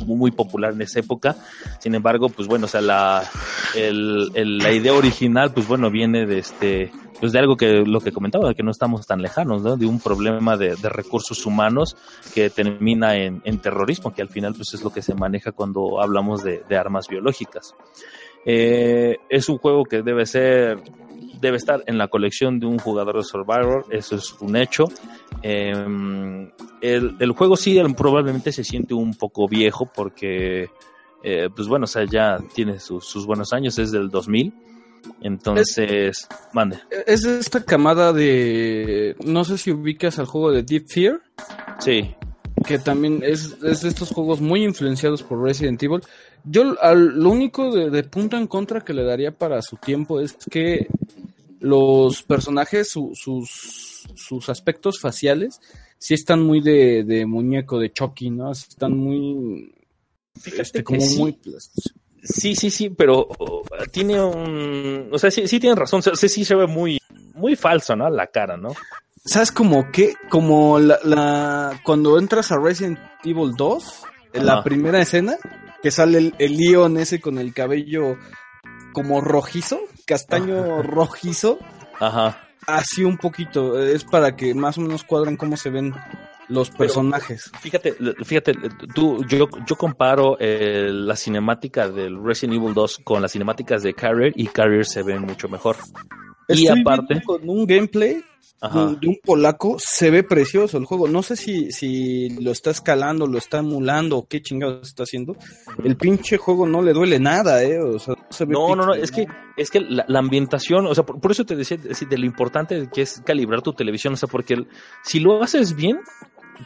Speaker 4: muy popular en esa época. Sin embargo, pues bueno, o sea, la, la idea original, pues bueno, viene de este, pues de algo que lo que comentaba, que no estamos tan lejanos, ¿no? De un problema de, recursos humanos que termina en, terrorismo, que al final, pues es lo que se maneja cuando hablamos de, de armas biológicas. Eh, es un juego que debe ser, debe estar en la colección de un jugador de Survivor, eso es un hecho. Eh, el, el juego sí el- probablemente se siente un poco viejo porque, eh, pues bueno, o sea, ya tiene sus, sus buenos años, es del 2000. Entonces, mande.
Speaker 2: Es esta camada de. No sé si ubicas al juego de Deep Fear.
Speaker 4: Sí,
Speaker 2: que también es, es de estos juegos muy influenciados por Resident Evil. Yo al- lo único de, de punto en contra que le daría para su tiempo es que los personajes, su- sus, sus aspectos faciales, sí están muy de, de muñeco, de Chucky, ¿no? Están muy... Este,
Speaker 4: que
Speaker 2: como
Speaker 4: sí.
Speaker 2: muy...
Speaker 4: Sí, sí, sí, pero tiene un... O sea, sí, sí tienen razón, o sea, sí se ve muy, muy falso, ¿no? La cara, ¿no?
Speaker 2: ¿Sabes como qué? Como la, la- Cuando entras a Resident Evil 2, en la primera escena, que sale el, el Leon ese con el cabello como rojizo, castaño rojizo,
Speaker 4: Ajá.
Speaker 2: así un poquito. Es para que más o menos cuadren cómo se ven los personajes.
Speaker 4: Fíjate, fíjate, tú, yo, yo comparo eh, la cinemática del Resident Evil 2 con las cinemáticas de Carrier y Carrier se ve mucho mejor. y
Speaker 2: Estoy
Speaker 4: aparte,
Speaker 2: viendo con un gameplay. De, de un polaco, se ve precioso el juego. No sé si, si lo está escalando, lo está emulando o qué chingados está haciendo. El pinche juego no le duele nada, eh. O sea, no se ve
Speaker 4: No, no, no, es que, es que la, la ambientación, o sea, por, por eso te decía decir, de lo importante que es calibrar tu televisión, o sea, porque el- si lo haces bien,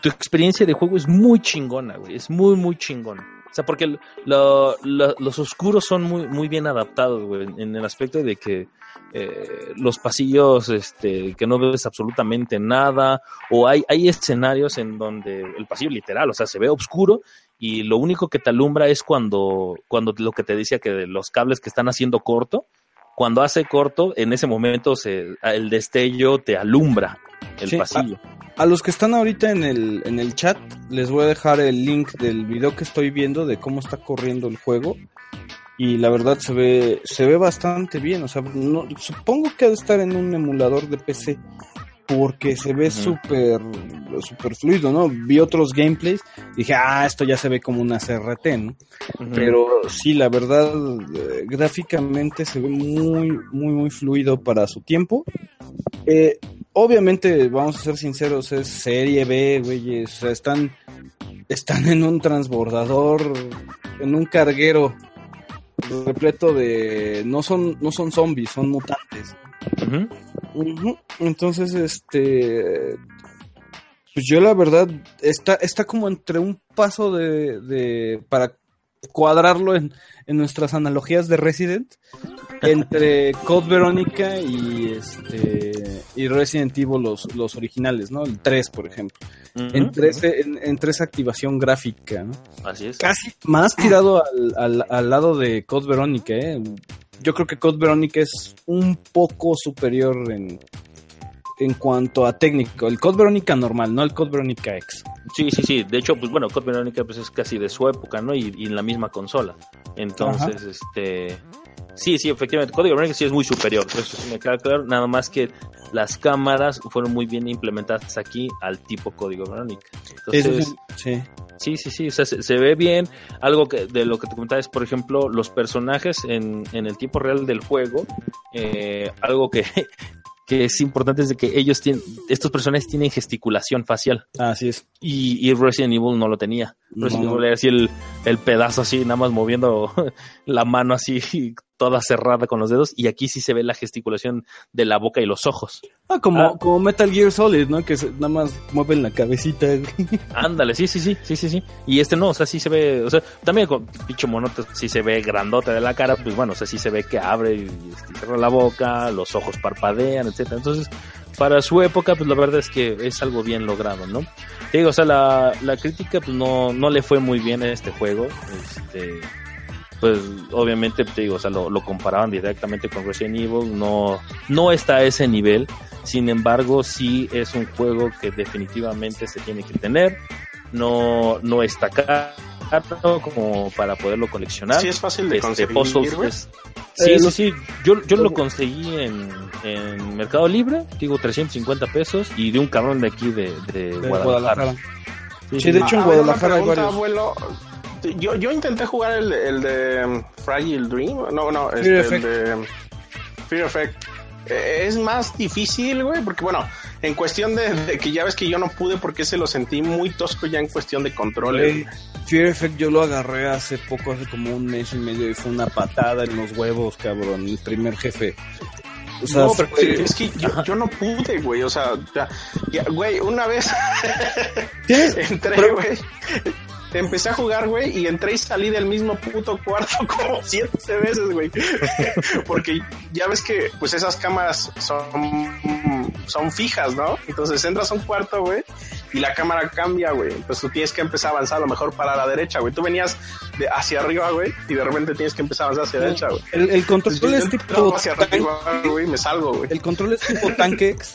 Speaker 4: tu experiencia de juego es muy chingona, güey, es muy, muy chingona. O sea, porque el- lo- lo- los oscuros son muy, muy bien adaptados, güey, en el aspecto de que eh, los pasillos, este, que no ves absolutamente nada, o hay, hay escenarios en donde el pasillo literal, o sea, se ve oscuro y lo único que te alumbra es cuando, cuando lo que te decía que los cables que están haciendo corto, cuando hace corto, en ese momento se, el destello te alumbra el
Speaker 2: Sí,
Speaker 4: pasillo.
Speaker 2: A los que están ahorita en el, en el chat, les voy a dejar el link del video que estoy viendo de cómo está corriendo el juego. Y la verdad se ve, se ve bastante bien. O sea, no- supongo que ha de estar en un emulador de PC. Porque se ve
Speaker 4: Ujú.
Speaker 2: súper súper fluido, ¿no? Vi otros gameplays. Dije, ah, esto ya se ve como una CRT, ¿no? Pero sí, la verdad, eh, gráficamente se ve muy, muy, muy fluido para su tiempo. Eh, obviamente, vamos a ser sinceros, es serie B, güeyes. O sea, están, están en un transbordador, en un carguero repleto de... No son, no son zombies, son mutantes. Entonces, este. Pues yo la verdad, está, está como entre un paso de. de para cuadrarlo en, en nuestras analogías de Resident. Entre Code Verónica y este. y Resident Evil los, los originales, ¿no? El 3, por ejemplo. Entre, ese, en- entre esa activación gráfica, ¿no?
Speaker 4: Así es.
Speaker 2: Casi más tirado al, al, al lado de Code Verónica, ¿eh? Yo creo que Code Verónica es un poco superior en, en cuanto a técnico. El Code Verónica normal, no el Code Verónica X.
Speaker 4: Sí, sí, sí. De hecho, pues bueno, Code Verónica pues, es casi de su época, ¿no? Y, y en la misma consola. Entonces, este. Sí, sí, efectivamente. Código Verónica sí es muy superior. Eso sí me queda claro. Nada más que las cámaras fueron muy bien implementadas aquí al tipo Código Verónica. Entonces,
Speaker 2: sí, sí.
Speaker 4: Sí, sí, sí, o sea, se, se ve bien. Algo que de lo que te comentaba es, por ejemplo, los personajes en, en el tiempo real del juego. eh, algo que, que es importante es de que ellos tienen, estos personajes tienen gesticulación facial
Speaker 2: Así es.
Speaker 4: y, y Resident Evil no lo tenía. Resident
Speaker 2: No.
Speaker 4: Evil era así el, el pedazo así, nada más moviendo la mano así toda cerrada con los dedos y aquí sí se ve la gesticulación de la boca y los ojos.
Speaker 2: Ah, como,
Speaker 4: Ah.
Speaker 2: como Metal Gear Solid, ¿no? Que se- nada más mueven la cabecita.
Speaker 4: Ándale, sí, sí, sí, sí, sí, sí. Y este no, o sea, sí se ve, o sea, también con pinche monote sí se ve grandote de la cara, pues bueno, o sea, sí se ve que abre y, este, cierra la boca, los ojos parpadean, etcétera. Entonces, para su época, pues la verdad es que es algo bien logrado, ¿no? Te digo, o sea, la, la crítica, pues no, no le fue muy bien a este juego, este pues obviamente te digo, o sea, lo, lo comparaban directamente con Resident Evil, no, no está a ese nivel, sin embargo, sí es un juego que definitivamente se tiene que tener, no, no está caro como para poderlo coleccionar.
Speaker 3: Sí, es fácil de
Speaker 4: Este,
Speaker 3: conseguir,
Speaker 4: es- sí,
Speaker 2: Eh,
Speaker 4: sí, yo, yo lo conseguí en, en Mercado Libre, digo 350 pesos, y de un cabrón de aquí de, de
Speaker 2: de
Speaker 4: Guadalajara.
Speaker 2: Guadalajara.
Speaker 4: Sí,
Speaker 2: Sí, de hecho, en Guadalajara hay
Speaker 3: pregunta,
Speaker 2: varios.
Speaker 3: abuelo. Yo, yo intenté jugar el, el de um, Fragile Dream. No, no, este,
Speaker 2: Fear
Speaker 3: el de um, Fear Effect. Eh, Es más difícil, güey, porque bueno, en cuestión de, de que ya ves que yo no pude porque se lo sentí muy tosco ya en cuestión de controles.
Speaker 2: Fear Effect yo lo agarré hace poco, hace como un mes y medio, y fue una patada en los huevos, cabrón, el primer jefe. O sea,
Speaker 3: no, pero
Speaker 2: fue-
Speaker 3: es que yo, yo no pude, güey, o sea, ya, ya, güey, una vez entré, güey. Empecé a jugar, güey, y entré y salí del mismo puto cuarto como siete veces, güey. Porque ya ves que, pues esas cámaras son, son fijas, ¿no? Entonces entras a un cuarto, güey, y la cámara cambia, güey. Entonces tú tienes que empezar a avanzar a lo mejor para la derecha, güey. Tú venías de hacia arriba, güey, y de repente tienes que empezar a avanzar hacia la derecha, güey.
Speaker 2: El, el control
Speaker 3: Entonces,
Speaker 2: es tipo
Speaker 3: hacia
Speaker 2: tanque,
Speaker 3: arriba, güey, y me salgo, güey.
Speaker 2: el control es tipo tanque.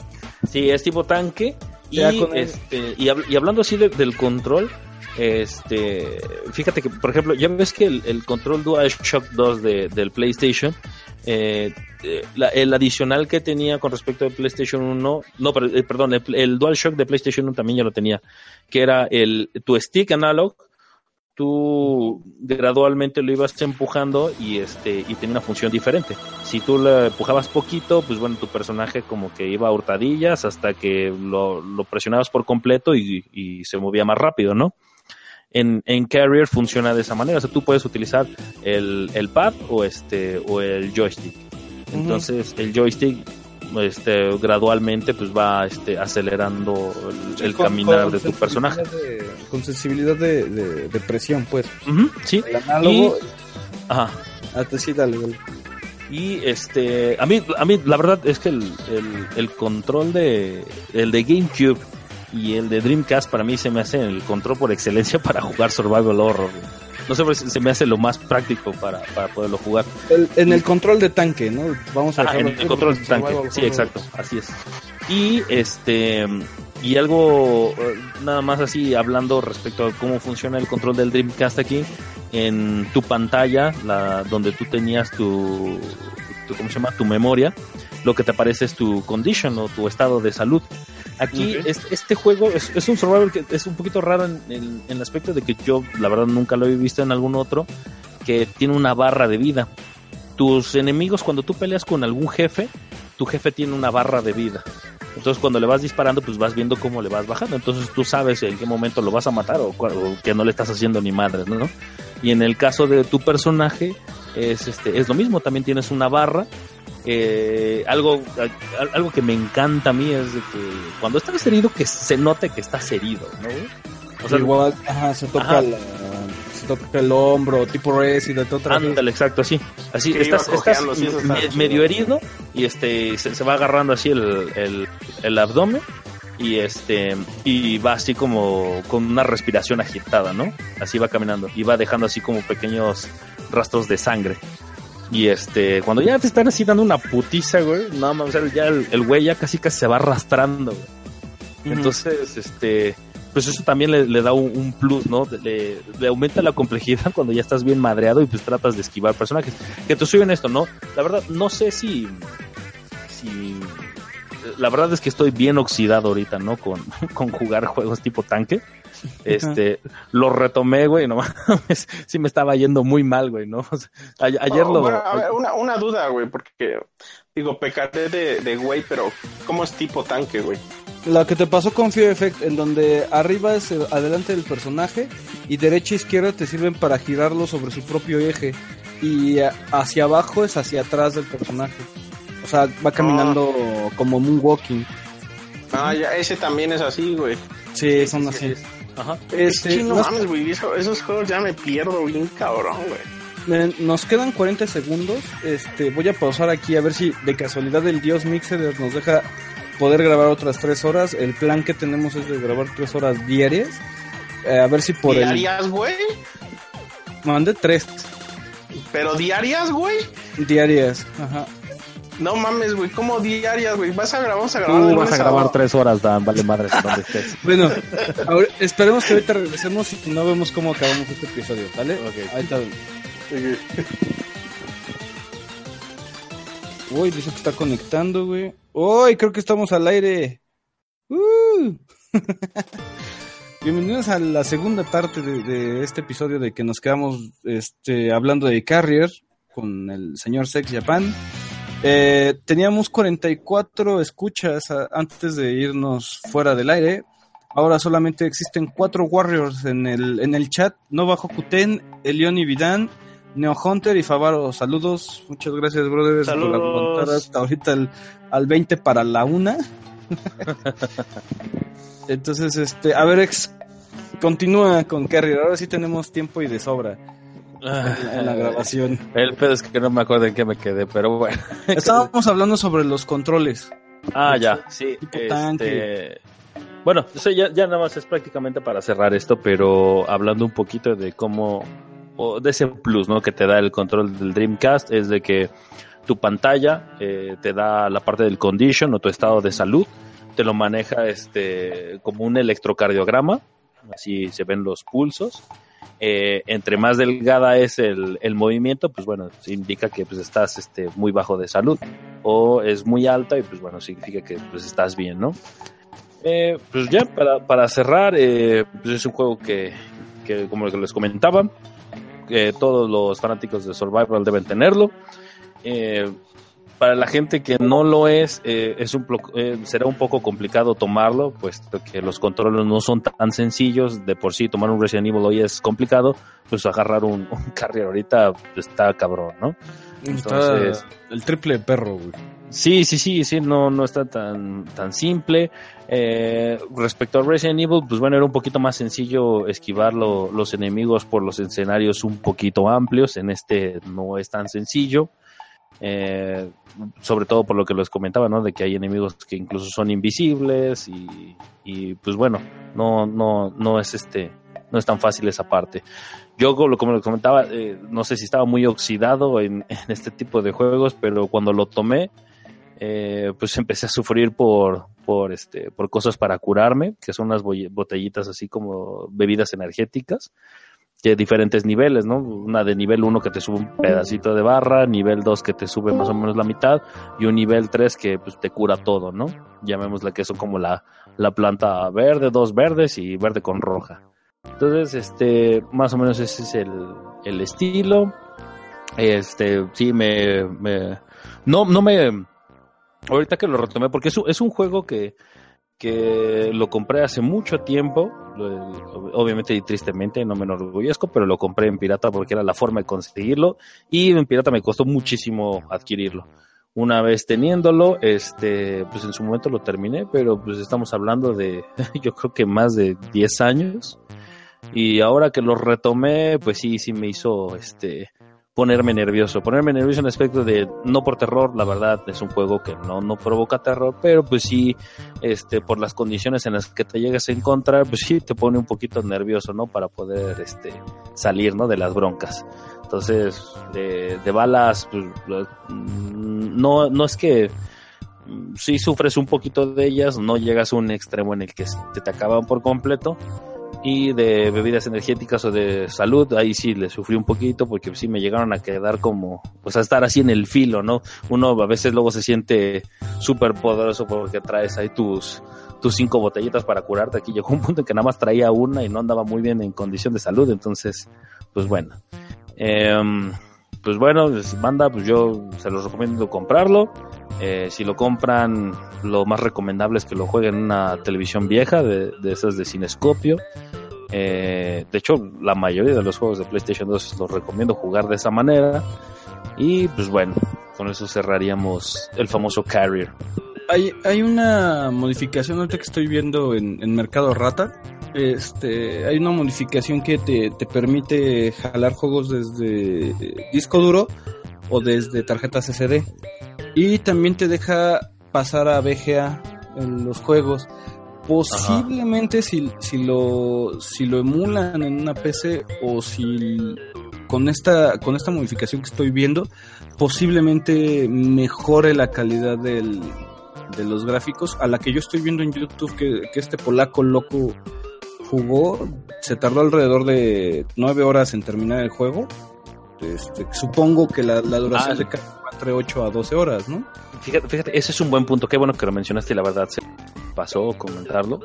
Speaker 4: Sí, es tipo tanque. Y,
Speaker 2: Ya con el-
Speaker 4: este, y, hab- y hablando así de- del control, este, fíjate que, por ejemplo, ya ves que el, el control DualShock 2 de, del PlayStation eh, eh, el adicional que tenía con respecto al PlayStation 1, no, eh, perdón, el, el DualShock de PlayStation 1 también ya lo tenía, que era el tu stick analog, tú gradualmente lo ibas empujando y este y tenía una función diferente. Si tú le empujabas poquito, pues bueno, tu personaje como que iba a hurtadillas hasta que lo, lo presionabas por completo y se movía más rápido, ¿no? En, en Carrier funciona de esa manera, o sea, tú puedes utilizar el, el pad o este o el joystick. Entonces, el joystick este gradualmente pues va este acelerando el, el
Speaker 2: Con-
Speaker 4: caminar
Speaker 2: con
Speaker 4: de tu personaje.
Speaker 2: de- con sensibilidad de, de- de presión, pues.
Speaker 4: Sí.
Speaker 2: El análogo.
Speaker 4: Ajá.
Speaker 2: Ah, te- sí, dale, dale.
Speaker 4: Y este, a mí, a mí la verdad es que el, el, el control de, el de GameCube y el de Dreamcast para mí se me hace el control por excelencia para jugar Survival Horror. No sé, pues, se me hace lo más práctico para, para poderlo jugar.
Speaker 2: El- en el control de tanque, ¿no? Vamos a
Speaker 4: Ah, en el control de tanque. Sí, exacto, así es. Y este y algo eh, nada más así hablando respecto a cómo funciona el control del Dreamcast aquí en tu pantalla, la donde tú tenías tu, tu ¿cómo se llama? tu memoria, lo que te aparece es tu condition o tu estado de salud. Aquí es- este juego es, es un survival que es un poquito raro en, en- en el aspecto de que yo la verdad nunca lo he visto en algún otro que tiene una barra de vida. Tus enemigos cuando tú peleas con algún jefe, tu jefe tiene una barra de vida. Entonces cuando le vas disparando, pues vas viendo cómo le vas bajando. Entonces tú sabes en qué momento lo vas a matar o, o que no le estás haciendo ni madres, ¿no? Y en el caso de tu personaje es este es lo mismo. También tienes una barra. Eh, algo a- algo que me encanta a mí es de que cuando estás herido que se note que estás herido, ¿no? O sea,
Speaker 2: Igual, ajá, se toca,
Speaker 4: Ajá.
Speaker 2: la- se toca el hombro, tipo Resident, otra vez.
Speaker 4: Ándale, exacto, así. Así,
Speaker 3: Que
Speaker 4: estás, estás me- medio herido y este se, se va agarrando así el, el, el abdomen y este y va así como con una respiración agitada, ¿no? Así va caminando y va dejando así como pequeños rastros de sangre. Y este, cuando ya te están así dando una putiza, güey, nada más, o sea, ya el, el güey ya casi casi se va arrastrando, güey. Entonces, este, pues eso también le, le da un, un plus, ¿no? Le, le aumenta la complejidad cuando ya estás bien madreado y pues tratas de esquivar personajes. Que te soy honesto, ¿no? La verdad, no sé si, si, la verdad es que estoy bien oxidado ahorita, ¿no? Con, con jugar juegos tipo tanque. Este, lo retomé, güey, no mames, sí me estaba yendo muy mal, güey, ¿no? O sea, a- ayer
Speaker 3: Oh,
Speaker 4: lo...
Speaker 3: bueno, a ver, una, una duda, güey, porque digo, pecaré de, de güey, pero ¿cómo es tipo tanque, güey?
Speaker 2: La que te pasó con Fear Effect, en donde arriba es el- adelante del personaje y derecha e izquierda te sirven para girarlo sobre su propio eje y a- hacia abajo es hacia atrás del personaje. O sea, va caminando como moonwalking.
Speaker 3: Ah, ya, ese también es así, güey.
Speaker 2: Sí, son así.
Speaker 4: Ajá.
Speaker 2: Este,
Speaker 3: sí, no
Speaker 2: nos,
Speaker 3: mames, güey, eso- esos juegos ya me pierdo bien cabrón, güey.
Speaker 2: miren, nos quedan 40 segundos. Este, voy a pausar aquí a ver si de casualidad el Dios Mixer nos deja poder grabar otras 3 horas. El plan que tenemos es de grabar 3 horas diarias. Eh, a ver si por el...
Speaker 3: ¿Diarias, güey?
Speaker 2: Mandé 3
Speaker 3: ¿Pero diarias, güey?
Speaker 2: diarias. Ajá.
Speaker 3: No mames, güey, ¿cómo diarias, güey? ¿Vas a grabar, vamos a grabar?
Speaker 4: Tú vas a grabar tres horas, Dan, vale madres en donde estés.
Speaker 2: Bueno, ahora- esperemos que ahorita regresemos y no vemos cómo acabamos este episodio, ¿vale?
Speaker 4: Ok.
Speaker 2: Ahí está. Uy, dice que está conectando, güey. Uy, creo que estamos al aire. ¡Uh! Bienvenidos a la segunda parte de, de este episodio de que nos quedamos este, hablando de Carrier con el señor Sex Japan. Eh, teníamos 44 escuchas a- antes de irnos fuera del aire. Ahora solamente existen cuatro Warriors en el, en el chat. Nova Hokuten, Elion y Vidán, Neo Hunter y Favaro. Saludos. Muchas gracias, brothers, por
Speaker 3: Saludos.
Speaker 2: aguantar hasta ahorita al, al 20 para la una. Entonces, este, a ver, ex, continúa con Carrier. Ahora sí tenemos tiempo y de sobra en la grabación.
Speaker 4: El pedo es que no me acuerdo en qué me quedé, pero bueno.
Speaker 2: Estábamos hablando sobre los controles.
Speaker 4: Ah, ya, sí. Este,
Speaker 2: tanque.
Speaker 4: Bueno, eso ya, ya nada más es prácticamente para cerrar esto, pero hablando un poquito de cómo, o de ese plus, ¿no? Que te da el control del Dreamcast, es de que tu pantalla eh, te da la parte del condition o tu estado de salud, te lo maneja este como un electrocardiograma, así se ven los pulsos, eh, entre más delgada es el, el movimiento, pues bueno, indica que pues estás este, muy bajo de salud. O es muy alta y pues bueno, significa que pues estás bien, ¿no? Eh, pues ya, para, para cerrar, eh, pues es un juego que, que como les comentaba, que todos los fanáticos de Survival deben tenerlo. Para la gente que no lo es, eh, es un, eh, será un poco complicado tomarlo, puesto que los controles no son tan sencillos. De por sí, tomar un Resident Evil hoy es complicado, pues agarrar un, un Carrier ahorita está cabrón, ¿no? Entonces-
Speaker 2: Está el triple perro, güey.
Speaker 4: Sí, sí, sí, sí, no, no está tan, tan simple. Eh, respecto a Resident Evil, pues bueno, era un poquito más sencillo esquivar lo- los enemigos por los escenarios un poquito amplios. En este no es tan sencillo. Eh, sobre todo por lo que les comentaba, ¿no? De que hay enemigos que incluso son invisibles y, y, pues bueno, no, no, no es este, no es tan fácil esa parte. Yo, como les comentaba, eh, no sé si estaba muy oxidado en, en este tipo de juegos, pero cuando lo tomé, eh, pues empecé a sufrir por, por, este, por cosas para curarme, que son unas botellitas así como bebidas energéticas, de diferentes niveles, ¿no? Una de nivel 1 que te sube un pedacito de barra, nivel 2 que te sube más o menos la mitad, y un nivel 3 que pues, te cura todo, ¿no? Llamémosle que son como la, la planta verde, dos verdes y verde con roja. Entonces, este, más o menos ese es el, el estilo. Este, sí, me, no, no me, ahorita que lo retomé, porque es es un juego que, que lo compré hace mucho tiempo, obviamente y tristemente, no me enorgullezco, pero lo compré en pirata porque era la forma de conseguirlo y en pirata me costó muchísimo adquirirlo. Una vez teniéndolo, este, pues en su momento lo terminé, pero pues estamos hablando de, yo creo que más de 10 años. Y ahora que lo retomé, pues sí, sí me hizo, este, ponerme nervioso. Ponerme nervioso en el aspecto de, no por terror, la verdad, es un juego que no, no provoca terror, pero pues sí, este, por las condiciones en las que te llegas a encontrar, pues sí te pone un poquito nervioso, ¿no? Para poder, este, salir, ¿no? De las broncas. Entonces, de, de balas, pues, mm, no, no es que mm, sí sufres un poquito de ellas, no llegas a un extremo en el que se te acaban por completo. Y de bebidas energéticas o de salud, ahí sí le sufrí un poquito porque sí me llegaron a quedar como, pues a estar así en el filo, ¿no? Uno a veces luego se siente súper poderoso porque traes ahí tus, tus cinco botellitas para curarte. Aquí llegó un punto en que nada más traía una y no andaba muy bien en condición de salud, entonces, pues bueno. Em, pues bueno, banda, pues yo se los recomiendo comprarlo. Eh, si lo compran, lo más recomendable es que lo jueguen en una televisión vieja, de, esas de cinescopio. Eh, de hecho, la mayoría de los juegos de PlayStation 2 los recomiendo jugar de esa manera. Y pues bueno, con eso cerraríamos el famoso Carrier.
Speaker 2: Hay, hay una modificación ahorita que estoy viendo en, en Mercado Rata. Este, hay una modificación que te, te permite jalar juegos desde disco duro o desde tarjetas SD. Y también te deja pasar a VGA en los juegos. Posiblemente si, si lo si lo emulan en una PC o si con esta con esta modificación que estoy viendo posiblemente mejore la calidad del, de los gráficos. A la que yo estoy viendo en YouTube que, que este polaco loco jugó se tardó alrededor de nueve horas en terminar el juego este, supongo que la, la duración
Speaker 4: Ah,
Speaker 2: de cada juego va entre 8 a 12 horas ¿no?
Speaker 4: Fíjate, fíjate, ese es un buen punto. Qué bueno que lo mencionaste y la verdad se pasó comentarlo.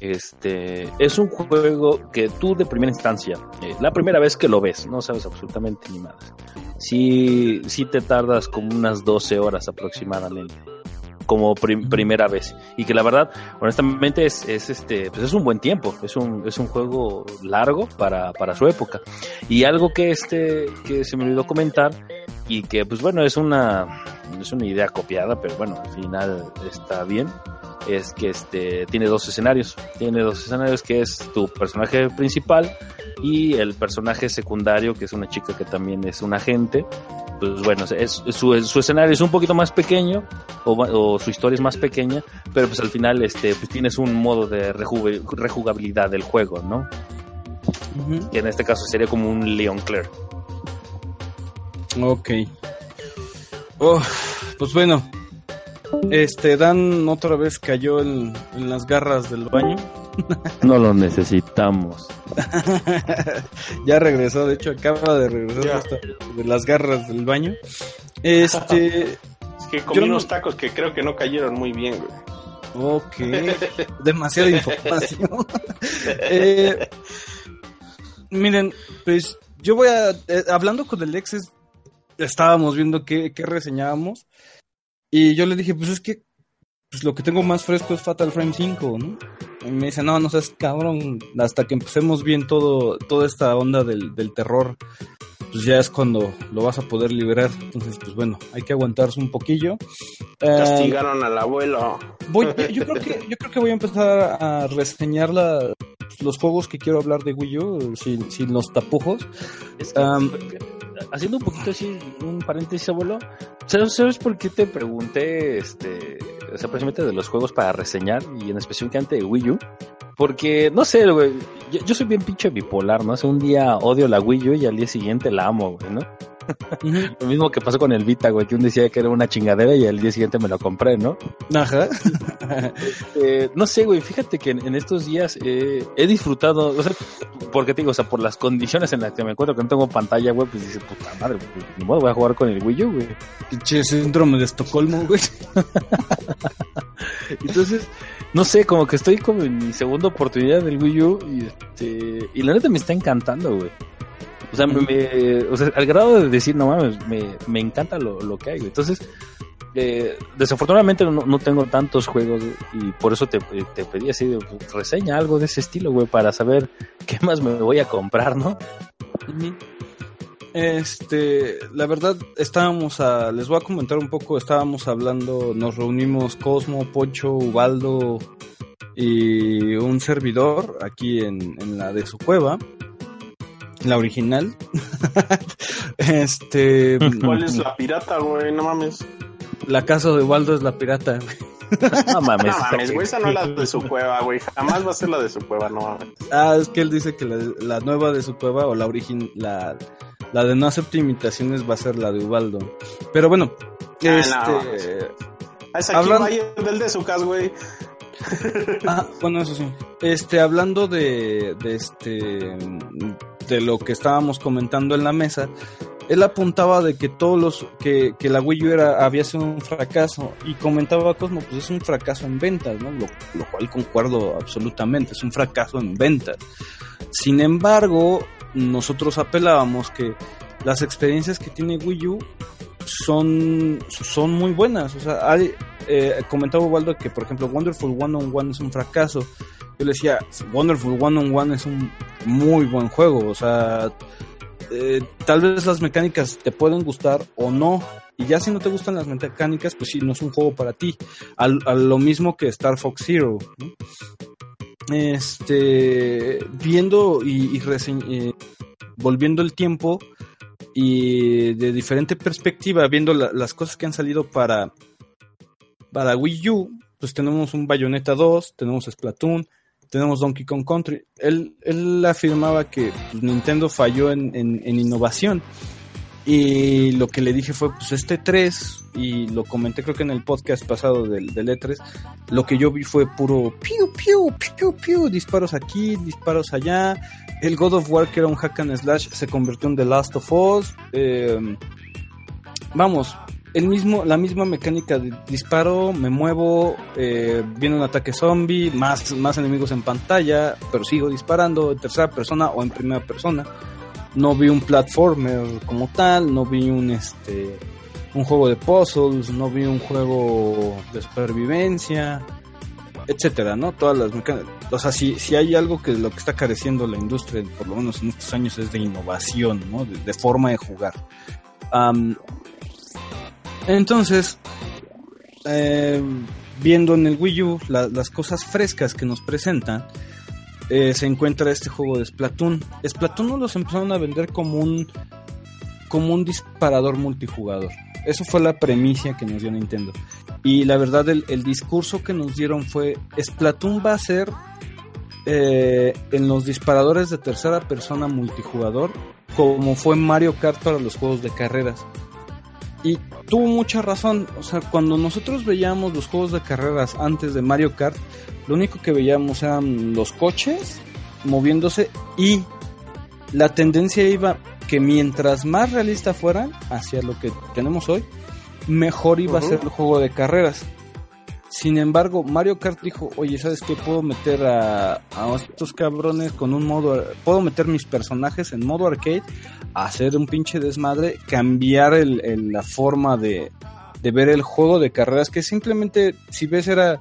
Speaker 4: Este es un juego que tú de primera instancia, eh, la primera vez que lo ves, no sabes absolutamente ni nada. Sí, sí te tardas como unas 12 horas aproximadamente, como prim- primera vez. Y que la verdad, honestamente, es, es este, pues es un buen tiempo. Es un, es un juego largo para, para su época. Y algo que este, que se me olvidó comentar, y que pues bueno, es una, es una idea copiada, pero bueno, al final está bien. Es que este tiene dos escenarios. Tiene dos escenarios que es tu personaje principal y el personaje secundario, que es una chica que también es un agente. Pues bueno, es, es su, su escenario es un poquito más pequeño, o, o su historia es más pequeña, pero pues al final este, pues tienes un modo de rejuve- rejugabilidad del juego, ¿no? Que en este caso sería como un Leon Claire.
Speaker 2: Ok. Oh, pues bueno. Este, Dan otra vez cayó en, en las garras del baño.
Speaker 4: No lo necesitamos.
Speaker 2: ya regresó, de hecho acaba de regresar de las garras del baño. Este,
Speaker 3: Es que comí
Speaker 2: no-
Speaker 3: unos tacos que creo que no cayeron muy bien, güey.
Speaker 2: ok, demasiada información. Eh, miren, pues yo voy a, eh, hablando con el ex, es- estábamos viendo qué, qué reseñábamos y yo le dije, pues es que pues lo que tengo más fresco es Fatal Frame 5, ¿no? Y me dice, no, no seas cabrón, hasta que empecemos bien todo, toda esta onda del, del terror, pues ya es cuando lo vas a poder liberar. Entonces, pues bueno, hay que aguantarse un poquillo. Eh,
Speaker 3: Castigaron al abuelo.
Speaker 2: voy, yo creo que, yo creo que voy a empezar a reseñar la, los juegos que quiero hablar de Wii U, sin, sin los tapujos.
Speaker 4: Es que, haciendo un poquito así, un paréntesis, abuelo. ¿Sabes, sabes por qué te pregunté, este, o sea, precisamente de los juegos para reseñar y en específicamente de Wii U? Porque, no sé, güey, yo, yo soy bien pinche bipolar, ¿no? Sea, un día odio la Wii U y al día siguiente la amo, güey, ¿no? Lo mismo que pasó con el Vita, güey, que un decía que era una chingadera y al día siguiente me lo compré, ¿no?
Speaker 2: Ajá.
Speaker 4: Eh, no sé, güey, fíjate que en, en estos días eh, he disfrutado, o sea, porque te digo, o sea, por las condiciones en las que me encuentro, que no tengo pantalla, güey, pues dices, puta madre, pues, ni modo, voy a jugar con el Wii U, güey.
Speaker 2: Pinche síndrome de Estocolmo, güey.
Speaker 4: Entonces, no sé, como que estoy como en mi segunda oportunidad del Wii U y, este, y la neta me está encantando, güey. O sea, me, al grado de decir, no mames, me, me encanta lo, lo que hay, güey. Entonces, eh, desafortunadamente no, no tengo tantos juegos y por eso te, te pedí así, de, reseña algo de ese estilo, güey, para saber qué más me voy a comprar, ¿no?
Speaker 2: Ujú. Este, la verdad, estábamos a, les voy a comentar un poco, estábamos hablando, nos reunimos Cosmo, Pocho, Ubaldo y un servidor aquí en, en la de su cueva, la original. este,
Speaker 3: ¿Cuál es la pirata, güey? No mames.
Speaker 2: la casa de Ubaldo es la pirata.
Speaker 4: No mames.
Speaker 3: No mames, güey, esa no es la de su cueva, güey. Jamás va a ser la de su cueva, no mames.
Speaker 2: Ah, es que él dice que la, la nueva de su cueva o la origin, la, la de no acepta imitaciones va a ser la de Ubaldo. Pero bueno,
Speaker 3: Ah,
Speaker 2: este,
Speaker 3: Ah, Es aquí
Speaker 2: Hablan-
Speaker 3: vaya del de su casa, güey.
Speaker 2: Ah, bueno, eso sí. Este, hablando de, de este, de lo que estábamos comentando en la mesa, él apuntaba de que todos los, que, que la Wii U era, había sido un fracaso y comentaba Cosmo, pues es un fracaso en ventas, ¿no? Lo, lo cual concuerdo absolutamente, es un fracaso en ventas. Sin embargo, nosotros apelábamos que las experiencias que tiene Wii U son, son muy buenas. O sea, hay, eh, comentaba Waldo que, por ejemplo, Wonderful One on One es un fracaso. Yo le decía, Wonderful One on One es un muy buen juego. O sea, eh, tal vez las mecánicas te pueden gustar o no. Y ya si no te gustan las mecánicas, pues sí, no es un juego para ti. Al, a lo mismo que Star Fox Zero. ¿no? Este, viendo y, volviendo el tiempo y de diferente perspectiva, viendo la- las cosas que han salido para, para Wii U, pues tenemos un Bayonetta 2, tenemos Splatoon, tenemos Donkey Kong Country. Él, él afirmaba que pues, Nintendo falló en- en innovación. Y lo que le dije fue, pues este 3, y lo comenté creo que en el podcast pasado del, del E3, lo que yo vi fue puro piu, piu, piu, piu, disparos aquí, disparos allá. El God of War, que era un hack and slash, se convirtió en The Last of Us. Eh, vamos, el mismo, la misma mecánica de disparo, me muevo, eh, viene un ataque zombie, más, más enemigos en pantalla, pero sigo disparando en tercera persona o en primera persona. No vi un platformer como tal, no vi un este un juego de puzzles, no vi un juego de supervivencia, etcétera, ¿no? Todas las mecánicas. O sea, si, si hay algo que lo que está careciendo la industria, por lo menos en estos años, es de innovación, ¿no? De, forma de jugar. Entonces, eh, viendo en el Wii U la- las cosas frescas que nos presentan, eh, se encuentra este juego de Splatoon. Splatoon nos los empezaron a vender como un como un disparador multijugador. Eso fue la premisa que nos dio Nintendo. Y la verdad, el, el discurso que nos dieron fue: Splatoon va a ser eh, en los disparadores de tercera persona multijugador, como fue Mario Kart para los juegos de carreras. Y tuvo mucha razón. O sea, cuando nosotros veíamos los juegos de carreras antes de Mario Kart, lo único que veíamos eran los coches moviéndose y la tendencia iba que mientras más realista fueran hacia lo que tenemos hoy, mejor iba a ser el juego de carreras. Sin embargo, Mario Kart dijo, oye, ¿sabes qué? Puedo meter a, a estos cabrones con un modo... Puedo meter mis personajes en modo arcade, hacer un pinche desmadre, cambiar la forma de, ver el juego de carreras, que simplemente, si ves, era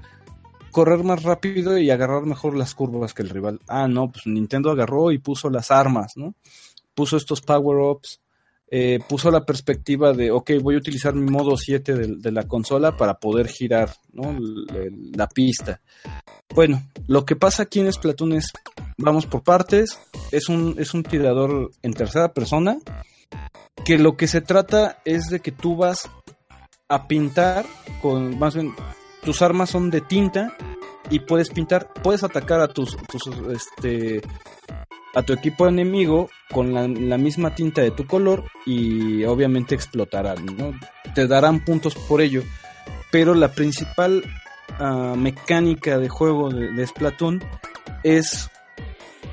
Speaker 2: correr más rápido y agarrar mejor las curvas que el rival. Ah, no, pues Nintendo agarró y puso las armas, ¿no? Puso estos power-ups, eh, puso la perspectiva de, ok, voy a utilizar mi modo 7 de, la consola para poder girar ¿no? L- el- la pista. Bueno, lo que pasa aquí en Splatoon es, vamos por partes, es un, es un tirador en tercera persona, que lo que se trata es de que tú vas a pintar con, más bien, tus armas son de tinta y puedes pintar, puedes atacar a tus, tus este, a tu equipo enemigo con la, misma tinta de tu color y obviamente explotarán, ¿no? Te darán puntos por ello. Pero la principal ah, mecánica de juego de, de Splatoon es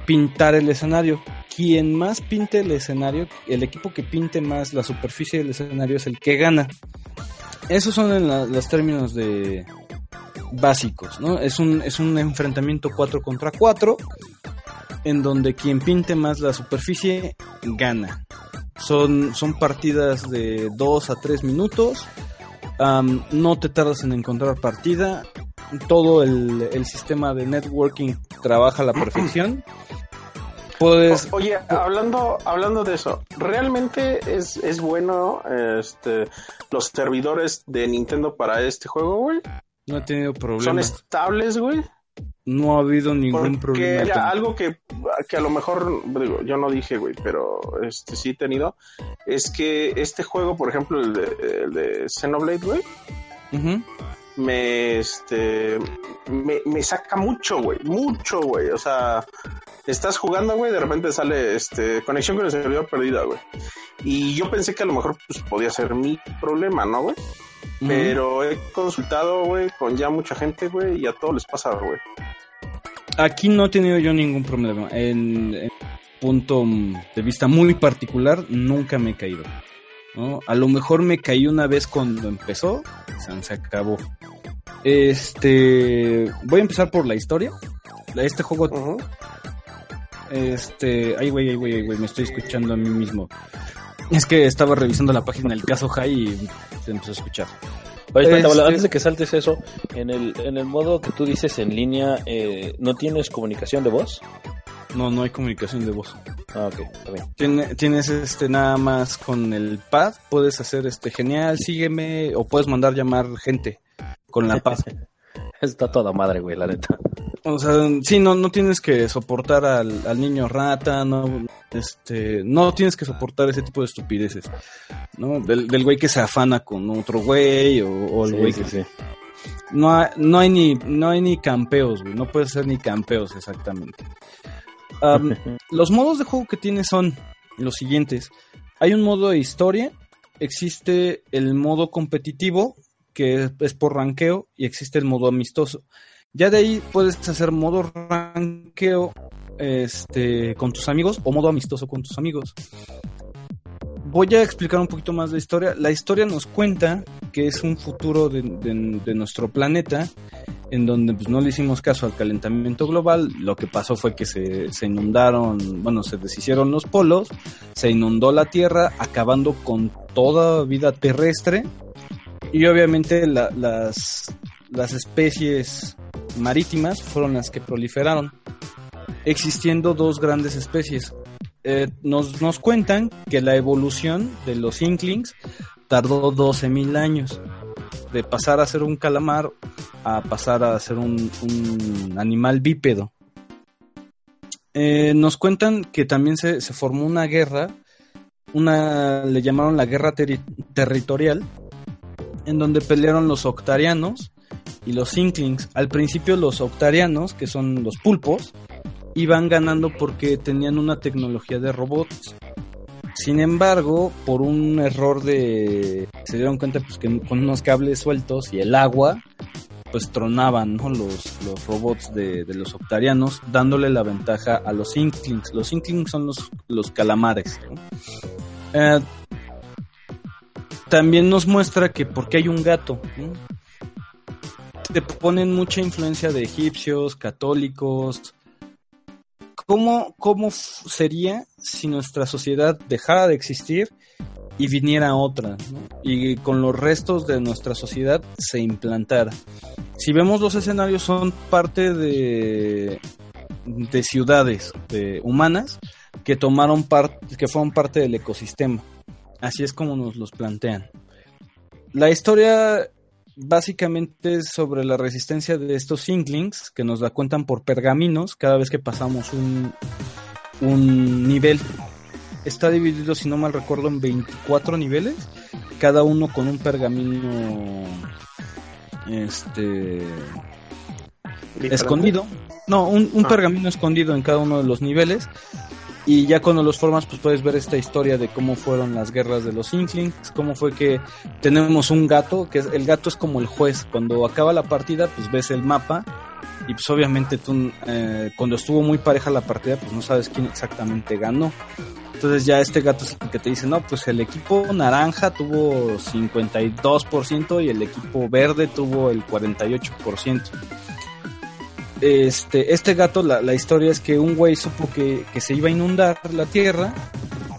Speaker 2: pintar el escenario. Quien más pinte el escenario, el equipo que pinte más la superficie del escenario es el que gana. Esos son en los términos de básicos, ¿no? Es un, es un enfrentamiento 4 contra 4 en donde quien pinte más la superficie gana. Son, son partidas de 2 a 3 minutos. No te tardas en encontrar partida. Todo el, el sistema de networking trabaja a la perfección. Puedes.
Speaker 3: O- Oye, hablando, hablando de eso, ¿realmente es, es bueno este, los servidores de Nintendo para este juego, güey?
Speaker 2: No he tenido
Speaker 3: ¿Son
Speaker 2: problemas.
Speaker 3: estables, güey?
Speaker 2: No ha habido ningún
Speaker 3: Porque
Speaker 2: problema. con-
Speaker 3: algo que, que a lo mejor, digo, yo no dije, güey, pero este sí he tenido, es que este juego, por ejemplo, el de, el de Xenoblade, güey, me, este, me, me saca mucho, güey, mucho, güey, o sea, estás jugando, güey, de repente sale, este, conexión con el servidor perdida, güey, y yo pensé que a lo mejor, pues, podía ser mi problema, ¿no, güey? Pero he consultado, güey, con ya mucha gente, güey, y a todos les pasa, güey.
Speaker 2: Aquí no he tenido yo ningún problema. En, en punto de vista muy particular, nunca me he caído. ¿no? A lo mejor me caí una vez cuando empezó, se, acabó. Este, voy a empezar por la historia. Este juego,
Speaker 3: Ujú.
Speaker 2: Este, ay güey, ay güey, ay güey, me estoy escuchando a mí mismo. Es que estaba revisando la página del caso High y se empezó a escuchar.
Speaker 4: Oye, espérate,
Speaker 2: Este-
Speaker 4: antes de que saltes eso, en el, en el modo que tú dices en línea, eh, ¿no tienes comunicación de voz?
Speaker 2: No, no hay comunicación de voz.
Speaker 4: Ah, ok, está bien.
Speaker 2: Tiene- tienes este nada más con el pad, puedes hacer este genial, sígueme, o puedes mandar llamar gente con la pad.
Speaker 4: Está toda madre, güey, la neta.
Speaker 2: O sea, sí, no, no tienes que soportar al, al niño rata, no, este, no tienes que soportar ese tipo de estupideces, ¿no? Del, del güey que se afana con otro güey, o, o el
Speaker 4: Sí,
Speaker 2: güey
Speaker 4: sí,
Speaker 2: que
Speaker 4: sí.
Speaker 2: no hay, no hay ni, no hay ni campeos, güey, no puedes hacer ni campeos exactamente. Am, los modos de juego que tiene son los siguientes. Hay un modo de historia, existe el modo competitivo, que es por ranqueo, y existe el modo amistoso. Ya de ahí puedes hacer modo ranqueo este, con tus amigos o modo amistoso con tus amigos. Voy a explicar un poquito más de historia. La historia nos cuenta que es un futuro de nuestro planeta en donde pues, no le hicimos caso al calentamiento global. Lo que pasó fue que se, se inundaron, bueno, se deshicieron los polos, se inundó la Tierra, acabando con toda vida terrestre. Y obviamente la- las, las especies marítimas fueron las que proliferaron, existiendo dos grandes especies. Eh, nos, nos cuentan que la evolución de los Inklings tardó 12.000 años. De pasar a ser un calamar a pasar a ser un, animal bípedo. Eh, nos cuentan que también se, se formó una guerra, una le llamaron la guerra territorial, en donde pelearon los octarianos y los inklings. Al principio los octarianos, que son los pulpos, iban ganando porque tenían una tecnología de robots. Sin embargo, por un error de... Se dieron cuenta pues, que con unos cables sueltos y el agua, pues tronaban los, robots de, los octarianos, dándole la ventaja a los Inklings. Los Inklings son los, los calamares. Eh, también nos muestra que porque hay un gato, te ponen mucha influencia de egipcios, católicos. ¿Cómo, cómo sería si nuestra sociedad dejara de existir y viniera otra? Y con los restos de nuestra sociedad se implantara. Si vemos los escenarios son parte de, de ciudades de, humanas que tomaron parte, que fueron parte del ecosistema. Así es como nos los plantean. La historia básicamente es sobre la resistencia de estos Inklings que nos la cuentan por pergaminos cada vez que pasamos un, un nivel. Está dividido, si no mal recuerdo, en 24 niveles, cada uno con un pergamino este escondido. No, un, un
Speaker 3: Ah.
Speaker 2: pergamino escondido en cada uno de los niveles. Y ya cuando los formas, pues puedes ver esta historia de cómo fueron las guerras de los Inklings, cómo fue que tenemos un gato, que es, el gato es como el juez. Cuando acaba la partida, pues ves el mapa. Y pues obviamente tú, eh, cuando estuvo muy pareja la partida, pues no sabes quién exactamente ganó. Entonces ya este gato es el que te dice, no, pues el equipo naranja tuvo 52% y el equipo verde tuvo el 48%. Este, este gato, la, la historia es que un güey supo que, que se iba a inundar la tierra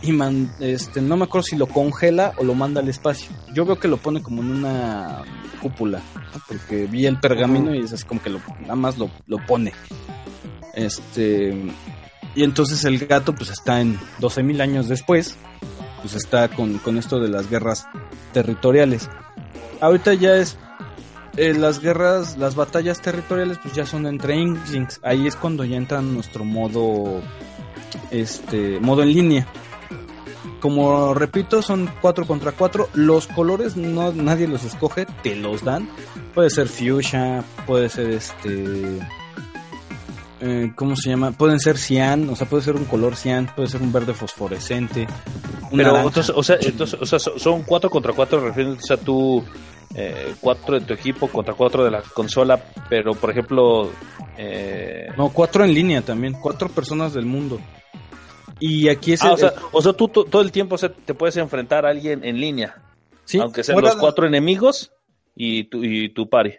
Speaker 2: y este, no me acuerdo si lo congela o lo manda al espacio. Yo veo que lo pone como en una cúpula, porque vi el pergamino y es así como que lo, nada más lo, lo pone. Este, y entonces el gato pues está en 12.000 años después, pues está con, con esto de las guerras territoriales. Ahorita ya es eh, las guerras, las batallas territoriales, pues ya son entre Inklings. Ahí es cuando ya entra nuestro modo, este, modo en línea. Como repito, son 4 contra 4. Los colores no nadie los escoge, te los dan. Puede ser fuchsia, puede ser este. eh, ¿Cómo se llama? Pueden ser cian, o sea, puede ser un color cian, puede ser un verde fosforescente.
Speaker 4: Pero entonces, o sea, entonces, o sea, so- son cuatro contra cuatro, refiriéndose a tú, eh, cuatro de tu equipo contra cuatro de la consola, pero por ejemplo, eh,
Speaker 2: No, cuatro en línea también, cuatro personas del mundo. Y aquí es
Speaker 4: ah,
Speaker 2: el-
Speaker 4: o sea, o sea, tú, todo el tiempo te puedes enfrentar a alguien en línea,
Speaker 2: sí,
Speaker 4: aunque sean los cuatro enemigos y tu, y tu party.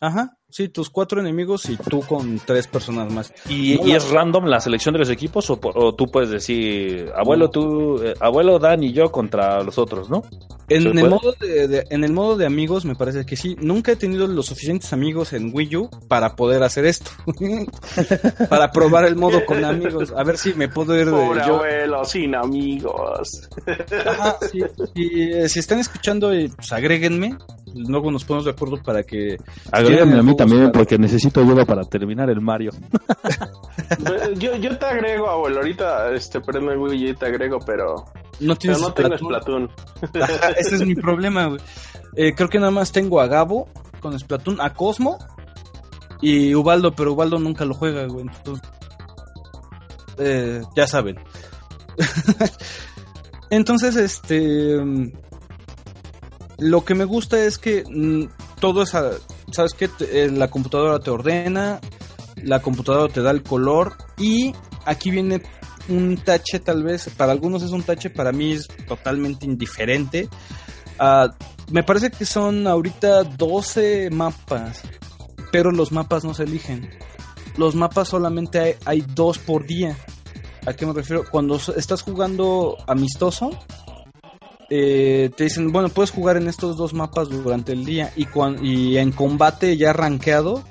Speaker 2: Ajá, sí, tus cuatro enemigos y tú con tres personas más.
Speaker 4: ¿Y,
Speaker 2: No,
Speaker 4: y
Speaker 2: la-
Speaker 4: es random la selección de los equipos o, o tú puedes decir, abuelo,
Speaker 2: No.
Speaker 4: tú, eh, abuelo Dan y yo contra los otros, ¿no?
Speaker 2: En
Speaker 4: ¿Se
Speaker 2: el, modo de, de- en el modo de amigos me parece que sí. Nunca he tenido los suficientes amigos en Wii U para poder hacer esto. para probar el modo con amigos. A ver si me puedo ir de
Speaker 3: Pobre
Speaker 2: yo.
Speaker 3: abuelo, sin amigos.
Speaker 2: Ajá, sí, sí, eh, si están escuchando, eh, pues agréguenme. Luego nos ponemos de acuerdo para que...
Speaker 4: Agrégame a mí también porque necesito ayuda para terminar el Mario.
Speaker 3: Yo, yo te agrego, abuelo. Ahorita este, prendo el Wii y te agrego, pero,
Speaker 2: No
Speaker 3: pero
Speaker 2: tienes
Speaker 3: no tengo
Speaker 2: Splatoon. Ese es mi problema, güey. Eh, creo que nada más tengo a Gabo con Splatoon, a Cosmo y Ubaldo, pero Ubaldo nunca lo juega, güey. Entonces, eh, ya saben. Entonces, este. mm, Lo que me gusta es que mm, todo es. a- ¿Sabes qué? Eh, la computadora te ordena, la computadora te da el color y aquí viene un tache tal vez, para algunos es un tache, para mí es totalmente indiferente. Ah, me parece que son ahorita 12 mapas, pero los mapas no se eligen. Los mapas solamente hay, dos por día. ¿A qué me refiero? Cuando estás jugando amistoso, eh, te dicen, bueno, puedes jugar en estos dos mapas durante el día y, cuan- y en combate ya rankeado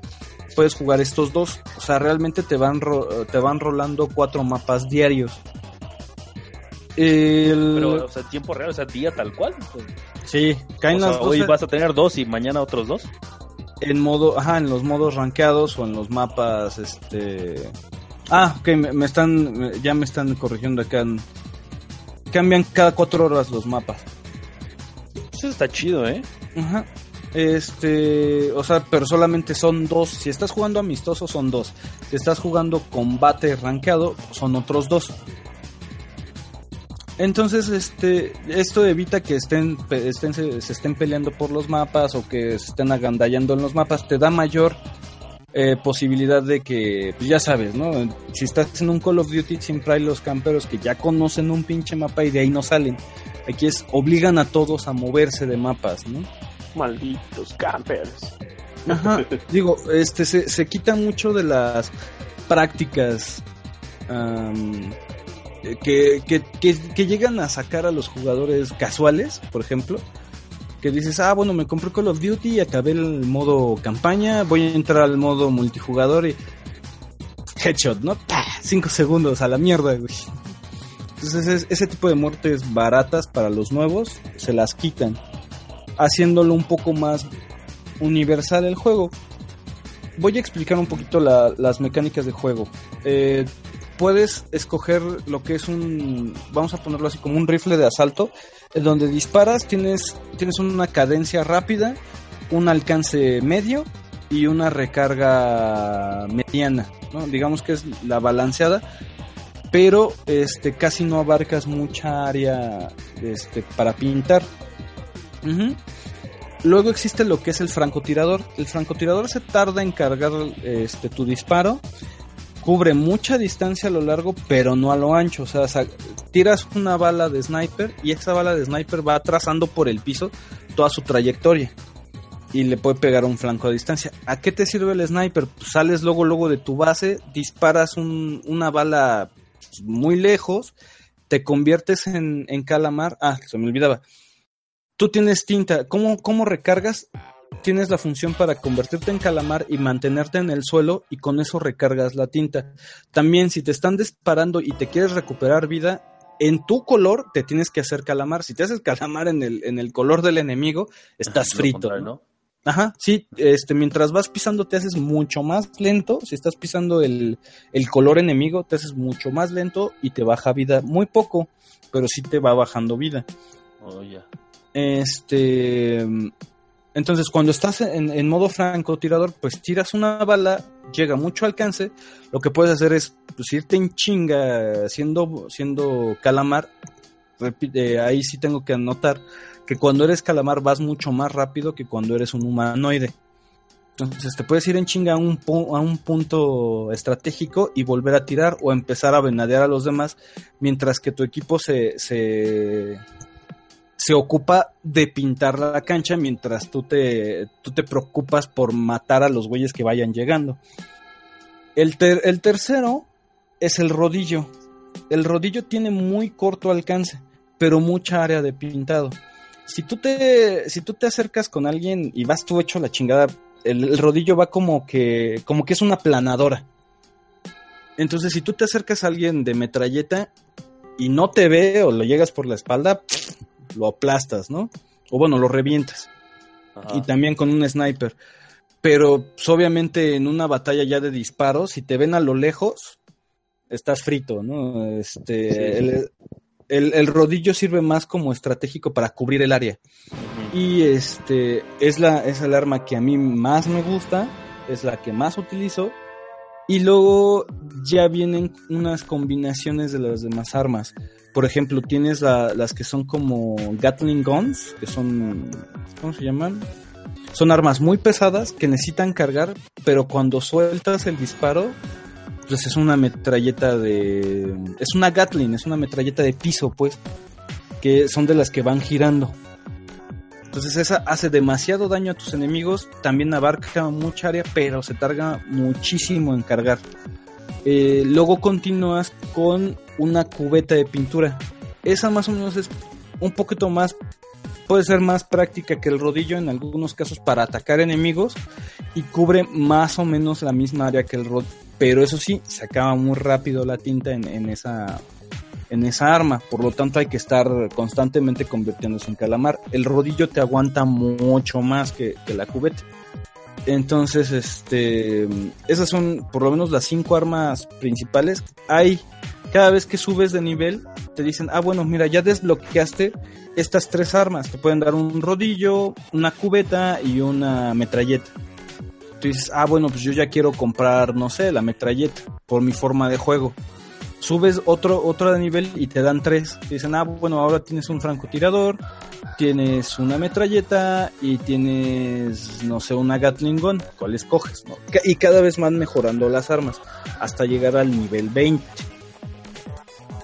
Speaker 2: puedes jugar estos dos. O sea, realmente te van, ro- te van rolando cuatro mapas diarios. El-
Speaker 4: Pero, o sea, tiempo real, o sea, día tal cual. Pues,
Speaker 2: sí, caen
Speaker 4: o sea,
Speaker 2: las
Speaker 4: hoy
Speaker 2: 12
Speaker 4: vas a tener dos y mañana otros dos.
Speaker 2: en modo, ajá, en los modos rankeados o en los mapas, este... Ah, ok, me, me están, ya me están corrigiendo acá. en- Cambian cada cuatro horas los mapas.
Speaker 4: Eso está chido, ¿eh?
Speaker 2: Ajá. Este, o sea, pero solamente son dos. Si estás jugando amistoso, son dos. Si estás jugando combate rankeado, son otros dos. Entonces, este, esto evita que estén, estén se, se estén peleando por los mapas o que se estén agandallando en los mapas. Te da mayor eh, posibilidad de que, pues ya sabes, ¿no? Si estás en un Call of Duty, siempre hay los camperos que ya conocen un pinche mapa y de ahí no salen. Aquí es, obligan a todos a moverse de mapas, ¿no?
Speaker 3: Malditos campers.
Speaker 2: Ajá, digo, este se, se quita mucho de las prácticas que, que, que, que llegan a sacar a los jugadores casuales, por ejemplo. Que dices, ah, bueno, me compré Call of Duty y acabé el modo campaña, voy a entrar al modo multijugador y. Headshot, ¿no? ¡Pah! Cinco segundos a la mierda, güey. Entonces, es- ese tipo de muertes baratas para los nuevos se las quitan, haciéndolo un poco más universal el juego. Voy a explicar un poquito la- las mecánicas de juego. Eh, puedes escoger lo que es un, vamos a ponerlo así como un rifle de asalto, donde disparas, tienes, tienes una cadencia rápida, un alcance medio y una recarga mediana, ¿no? Digamos que es la balanceada, pero este casi no abarcas mucha área este, para pintar. Luego existe lo que es el francotirador. El francotirador se tarda en cargar este, tu disparo. Cubre mucha distancia a lo largo, pero no a lo ancho. O sea, tiras una bala de sniper y esa bala de sniper va trazando por el piso toda su trayectoria. Y le puede pegar un flanco a distancia. ¿A qué te sirve el sniper? Pues sales luego, luego de tu base, disparas un- una bala muy lejos, te conviertes en, en calamar. Ah, se me olvidaba tú tienes tinta. ¿Cómo, ¿Cómo recargas? Tienes la función para convertirte en calamar y mantenerte en el suelo y con eso recargas la tinta. También si te están disparando y te quieres recuperar vida, en tu color te tienes que hacer calamar. Si te haces calamar en el, en el color del enemigo, estás frito.
Speaker 4: contrario,
Speaker 2: ¿no?
Speaker 4: ¿no?
Speaker 2: Ajá, sí, este, mientras vas pisando te haces mucho más lento. Si estás pisando el, el color enemigo, te haces mucho más lento y te baja vida muy poco, pero sí te va bajando vida.
Speaker 4: Oh, ya.
Speaker 2: Este. Entonces, cuando estás en, en modo francotirador, pues tiras una bala, llega mucho alcance. Lo que puedes hacer es pues, irte en chinga siendo, siendo calamar. Repite, ahí sí tengo que anotar que cuando eres calamar vas mucho más rápido que cuando eres un humanoide. Entonces te puedes ir en chinga a un, a un punto estratégico y volver a tirar o empezar a venadear a los demás mientras que tu equipo se, se, se ocupa de pintar la cancha mientras tú te, tú te preocupas por matar a los güeyes que vayan llegando. El, ter- el tercero es el rodillo. El rodillo tiene muy corto alcance, pero mucha área de pintado. Si tú te, si tú te acercas con alguien y vas tú hecho la chingada, el, el rodillo va como que, como que es una planadora. Entonces, si tú te acercas a alguien de metralleta y no te ve o lo llegas por la espalda, lo aplastas, ¿no? O bueno, lo revientas.
Speaker 4: Ajá.
Speaker 2: Y también con un sniper. Pero pues, obviamente en una batalla ya de disparos, si te ven a lo lejos, estás frito, ¿no? Este, el, el- el rodillo sirve más como estratégico para cubrir el área. Y este es la es el arma que a mí más me gusta, es la que más utilizo. Y luego ya vienen unas combinaciones de las demás armas. Por ejemplo, tienes la- las que son como Gatling Guns, que son ¿cómo se llaman? Son armas muy pesadas que necesitan cargar, pero cuando sueltas el disparo, pues es una metralleta de es una Gatling, es una metralleta de piso, pues, que son de las que van girando. Entonces esa hace demasiado daño a tus enemigos, también abarca mucha área, pero se tarda muchísimo en cargar. Eh, luego continúas con una cubeta de pintura. Esa más o menos es un poquito más, puede ser más práctica que el rodillo en algunos casos para atacar enemigos y cubre más o menos la misma área que el rodillo. Pero eso sí, se acaba muy rápido la tinta en, esa en esa arma, por lo tanto hay que estar constantemente convirtiéndose en calamar. El rodillo te aguanta mucho más que, que la cubeta. Entonces, este, esas son por lo menos las cinco armas principales. Hay, cada vez que subes de nivel, te dicen, ah, bueno, mira, ya desbloqueaste estas tres armas. Te pueden dar un rodillo, una cubeta y una metralleta. Tú dices, ah, bueno, pues yo ya quiero comprar, no sé, la metralleta por mi forma de juego. subes otro, otro de nivel y te dan tres. Te dicen, ah, bueno, ahora tienes un francotirador, tienes una metralleta y tienes, no sé, una Gatling Gun. ¿Cuál escoges? No? Y cada vez van mejorando las armas hasta llegar al nivel 20.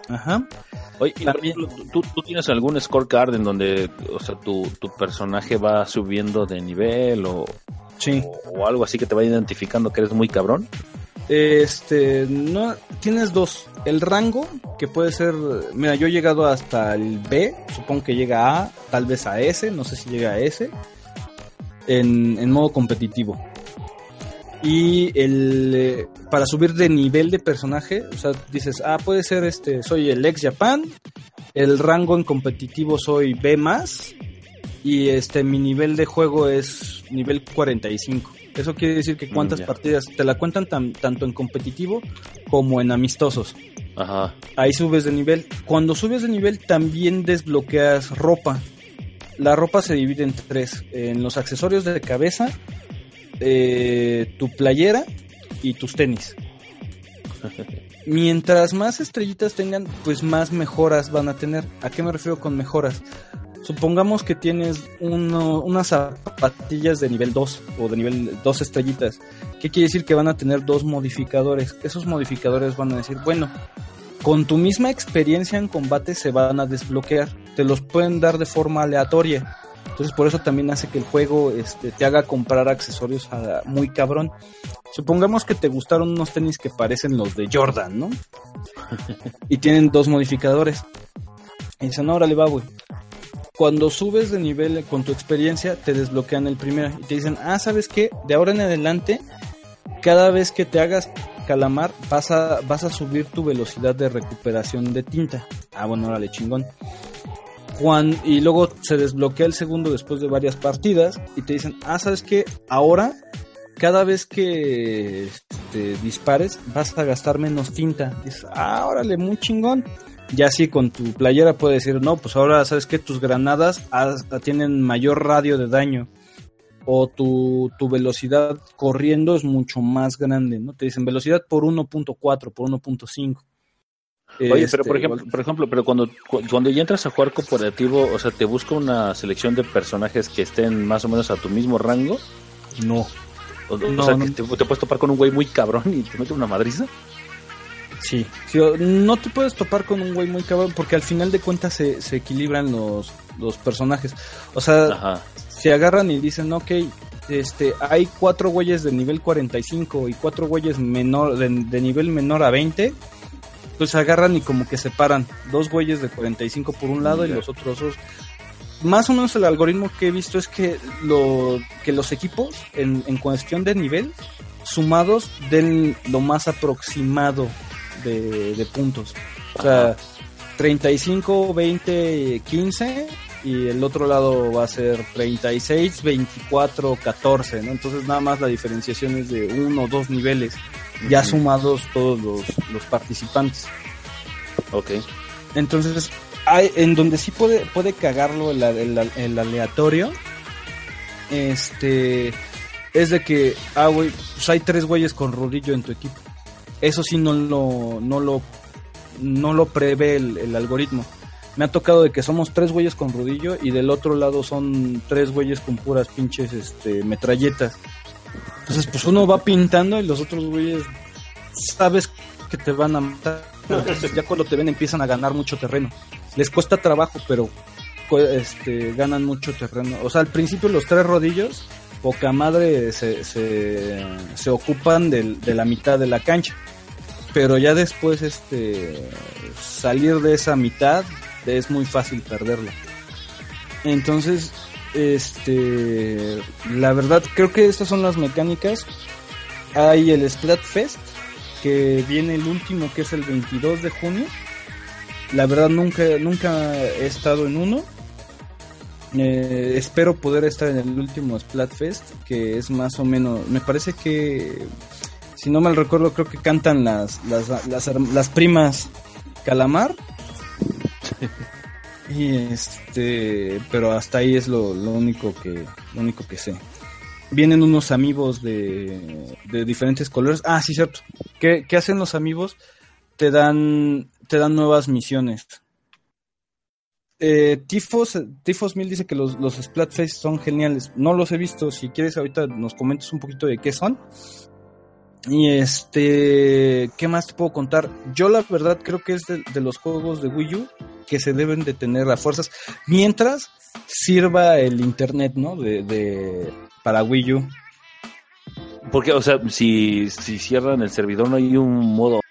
Speaker 2: Ajá.
Speaker 4: Oye,
Speaker 2: También-
Speaker 4: ¿tú, tú tienes algún scorecard en donde, o sea, tu, tu personaje va subiendo de nivel o,
Speaker 2: Sí.
Speaker 4: o, o algo así que te va identificando que eres muy cabrón?
Speaker 2: Este, no, tienes dos. El rango, que puede ser, mira, yo he llegado hasta el B, supongo que llega a A, tal vez a S, no sé si llega a S, en, en modo competitivo. Y el, eh, para subir de nivel de personaje, o sea, dices, ah, puede ser este, soy el ex Japan, el rango en competitivo soy B más, y este, mi nivel de juego es nivel 45. Eso quiere decir que cuántas
Speaker 4: Mm, ya.
Speaker 2: partidas te la cuentan tan- tanto en competitivo como en amistosos.
Speaker 4: Ajá.
Speaker 2: Ahí subes de nivel. Cuando subes de nivel también desbloqueas ropa. La ropa se divide en tres. En los accesorios de cabeza, eh, tu playera y tus tenis. Mientras más estrellitas tengan, pues más mejoras van a tener. ¿A qué me refiero con mejoras? Supongamos que tienes unas zapatillas de nivel 2 o de nivel 2 estrellitas. ¿Qué quiere decir? Que van a tener dos modificadores. Esos modificadores van a decir, bueno, con tu misma experiencia en combate se van a desbloquear. Te los pueden dar de forma aleatoria. Entonces por eso también hace que el juego este, te haga comprar accesorios a- muy cabrón. Supongamos que te gustaron unos tenis que parecen los de Jordan, ¿no? y tienen dos modificadores. Y dicen, órale va, güey. Cuando subes de nivel con tu experiencia, te desbloquean el primero. Y te dicen, ah, ¿sabes qué? De ahora en adelante, cada vez que te hagas calamar, vas a, vas a subir tu velocidad de recuperación de tinta. Ah, bueno, órale, chingón. Y luego se desbloquea el segundo después de varias partidas y te dicen, ah, ¿sabes qué? Ahora, cada vez que este, dispares, vas a gastar menos tinta. Dices, ah, órale, muy chingón. Ya así con tu playera puedes decir, no, pues ahora, ¿sabes qué? Tus granadas ah, tienen mayor radio de daño. O tu, tu velocidad corriendo es mucho más grande, ¿no? Te dicen velocidad por 1.4, por 1.5.
Speaker 4: Oye,
Speaker 2: Este,
Speaker 4: pero por ejemplo,
Speaker 2: igual-
Speaker 4: por ejemplo, pero cuando, cu- cuando ya entras a jugar cooperativo, o sea, te busca una selección de personajes que estén más o menos a tu mismo rango.
Speaker 2: no.
Speaker 4: O, sea,
Speaker 2: no.
Speaker 4: que te, te puedes topar con un güey muy cabrón y te mete una madriza.
Speaker 2: Sí, no te puedes topar con un güey muy cabrón porque al final de cuentas se, se equilibran los, los personajes. O sea,
Speaker 4: Ajá.
Speaker 2: se agarran y dicen, ok, este, hay cuatro güeyes de nivel 45 y cuatro güeyes menor, de, de nivel menor a 20. Pues agarran y como que separan dos güeyes de 45 por un lado y los otros dos. Más o menos el algoritmo que he visto es que, lo, que los equipos en, en cuestión de nivel sumados den lo más aproximado de, de puntos. O sea, 35, 20, 15 y el otro lado va a ser 36, 24, 14, ¿no? Entonces nada más la diferenciación es de uno o dos niveles, ya sumados todos los, los participantes.
Speaker 4: Ok.
Speaker 2: Entonces, hay, en donde sí puede, puede cagarlo el, el- el aleatorio, este, es de que, ah, güey, pues hay tres güeyes con rodillo en tu equipo. Eso sí no lo, no lo, no lo prevé el, el algoritmo. Me ha tocado de que somos tres güeyes con rodillo y del otro lado son tres güeyes con puras pinches, este, metralletas. Entonces, pues uno va pintando y los otros güeyes sabes que te van a matar. Ya cuando te ven empiezan a ganar mucho terreno. Les cuesta trabajo, pero este, ganan mucho terreno. O sea, al principio los tres rodillos, poca madre, se, se, se ocupan del- de la mitad de la cancha. Pero ya después, este, salir de esa mitad es muy fácil perderla. Entonces, este, la verdad, creo que estas son las mecánicas. Hay el Splatfest, que viene el último, que es el 22 de junio. La verdad, nunca, nunca he estado en uno. Eh, espero poder estar en el último Splatfest, que es más o menos, me parece que, si no mal recuerdo, creo que cantan las, las, las, las primas Calamar. Y este, pero hasta ahí es lo, lo único que, lo único que sé. Vienen unos amigos de, de diferentes colores. Ah, sí, cierto. ¿Qué, qué hacen los amigos? te dan, te dan nuevas misiones. Eh, Tifos, Tifos 1000 dice que los, los Splatface son geniales. No los he visto. Si quieres, ahorita nos comentas un poquito de qué son. Y este, ¿qué más te puedo contar? Yo la verdad creo que es de, de los juegos de Wii U que se deben de tener a fuerzas mientras sirva el internet, ¿no? De, de para Wii U.
Speaker 4: Porque, o sea, si, si cierran el servidor, no hay un modo.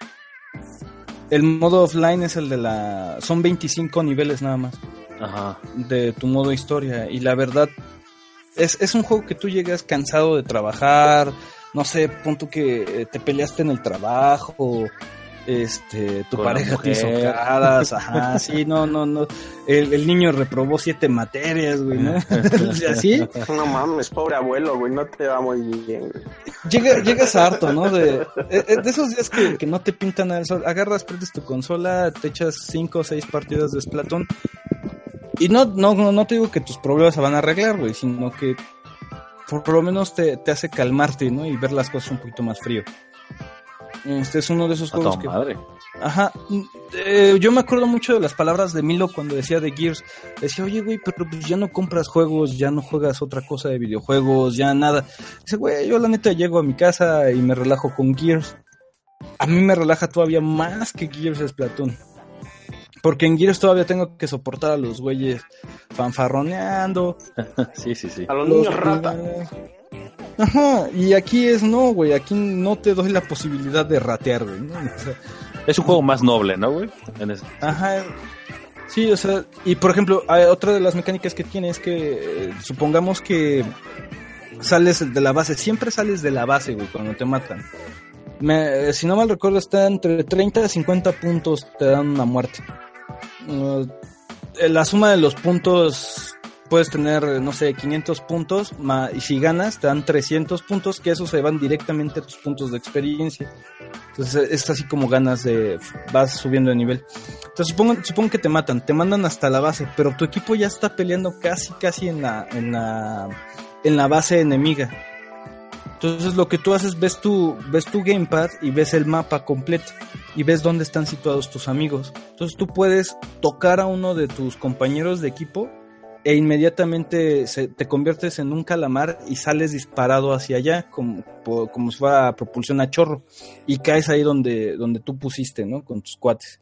Speaker 2: El modo offline es el de la... Son 25 niveles nada más
Speaker 4: Ajá.
Speaker 2: de tu modo historia. Y la verdad, es, es un juego que tú llegas cansado de trabajar. No sé, punto que eh, te peleaste en el trabajo. Este, tu
Speaker 4: Con
Speaker 2: pareja te hizo caras, ajá, sí, no, no, no. El, el niño reprobó siete materias, güey, ¿no? Así,
Speaker 3: No mames, pobre abuelo, güey, no te va muy bien, güey.
Speaker 2: llega, llegas a harto, ¿no? De, eh, eh, de esos días que, que no te pintan al sol. Agarras, prendes tu consola, te echas cinco o seis partidas de Splatoon. Y no, no, no no te digo que tus problemas se van a arreglar, güey, sino que por lo menos te, te hace calmarte, ¿no? Y ver las cosas un poquito más frío. Este es uno de esos juegos que...
Speaker 4: madre.
Speaker 2: Ajá. eh, yo me acuerdo mucho de las palabras de Milo cuando decía de Gears. Decía, oye, güey, pero pues ya no compras juegos, ya no juegas otra cosa de videojuegos, ya nada. Dice, güey, yo la neta llego a mi casa y me relajo con Gears. A mí me relaja todavía más que Gears Splatoon. Porque en Gears todavía tengo que soportar a los güeyes fanfarroneando.
Speaker 4: sí, sí, sí.
Speaker 3: A los
Speaker 2: los
Speaker 3: niños rata.
Speaker 2: Ajá, y aquí es no, güey, aquí no te doy la posibilidad de ratear, güey. ¿no? O sea,
Speaker 4: Es un juego más noble, ¿no, güey? En ese-
Speaker 2: Ajá. Sí, o sea, y por ejemplo, otra de las mecánicas que tiene es que eh, supongamos que sales de la base, siempre sales de la base, güey, cuando te matan. Me- eh, si no mal recuerdo, está entre 30 a 50 puntos te dan una muerte. Eh, la suma de los puntos puedes tener, eh, no sé, 500 puntos y si ganas te dan 300 puntos, que esos se van directamente a tus puntos de experiencia. Entonces es así como ganas de, vas subiendo de nivel. Entonces supongo, supongo que te matan, te mandan hasta la base, pero tu equipo ya está peleando casi, casi en la, en la, en la base enemiga. Entonces lo que tú haces, ves tu, ves tu gamepad y ves el mapa completo y ves dónde están situados tus amigos. Entonces tú puedes tocar a uno de tus compañeros de equipo e inmediatamente se- te conviertes en un calamar y sales disparado hacia allá como, como si fuera propulsión a chorro y caes ahí donde, donde tú pusiste, ¿no? Con tus cuates.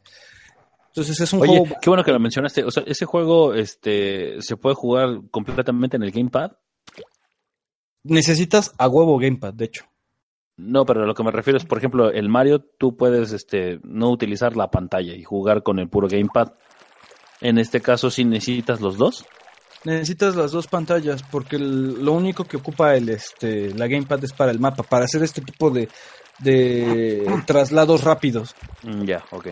Speaker 2: Entonces es un
Speaker 4: Oye,
Speaker 2: juego...
Speaker 4: qué bueno que lo mencionaste. O sea, ese juego este, se puede jugar completamente en el Gamepad.
Speaker 2: Necesitas a huevo gamepad, de hecho.
Speaker 4: No, pero a lo que me refiero es, por ejemplo, el Mario, tú puedes este, no utilizar la pantalla y jugar con el puro Gamepad. En este caso, sí necesitas los dos.
Speaker 2: Necesitas las dos pantallas porque el- lo único que ocupa el este la gamepad es para el mapa, para hacer este tipo de, de traslados rápidos.
Speaker 4: Mm, ya, ok.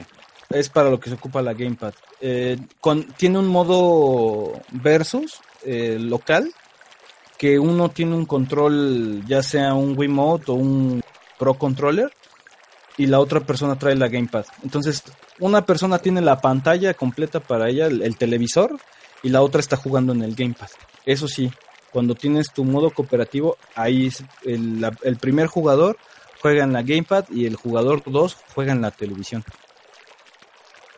Speaker 2: Es para lo que se ocupa la gamepad. Eh, con, tiene un modo versus eh, local que uno tiene un control, ya sea un Wiimote o un Pro Controller, y la otra persona trae la gamepad. Entonces, una persona tiene la pantalla completa para ella, el, el televisor, y la otra está jugando en el gamepad. Eso sí, cuando tienes tu modo cooperativo, ahí es el, la- el primer jugador juega en la gamepad y el jugador 2 juega en la televisión.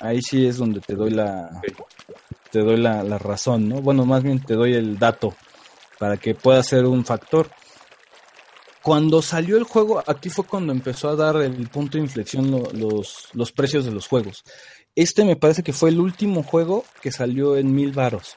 Speaker 2: Ahí sí es donde te doy la te doy la razón, ¿no? Bueno, más bien te doy el dato para que pueda ser un factor. Cuando salió el juego, aquí fue cuando empezó a dar el punto de inflexión lo- los, los precios de los juegos. Este me parece que fue el último juego que salió en mil varos.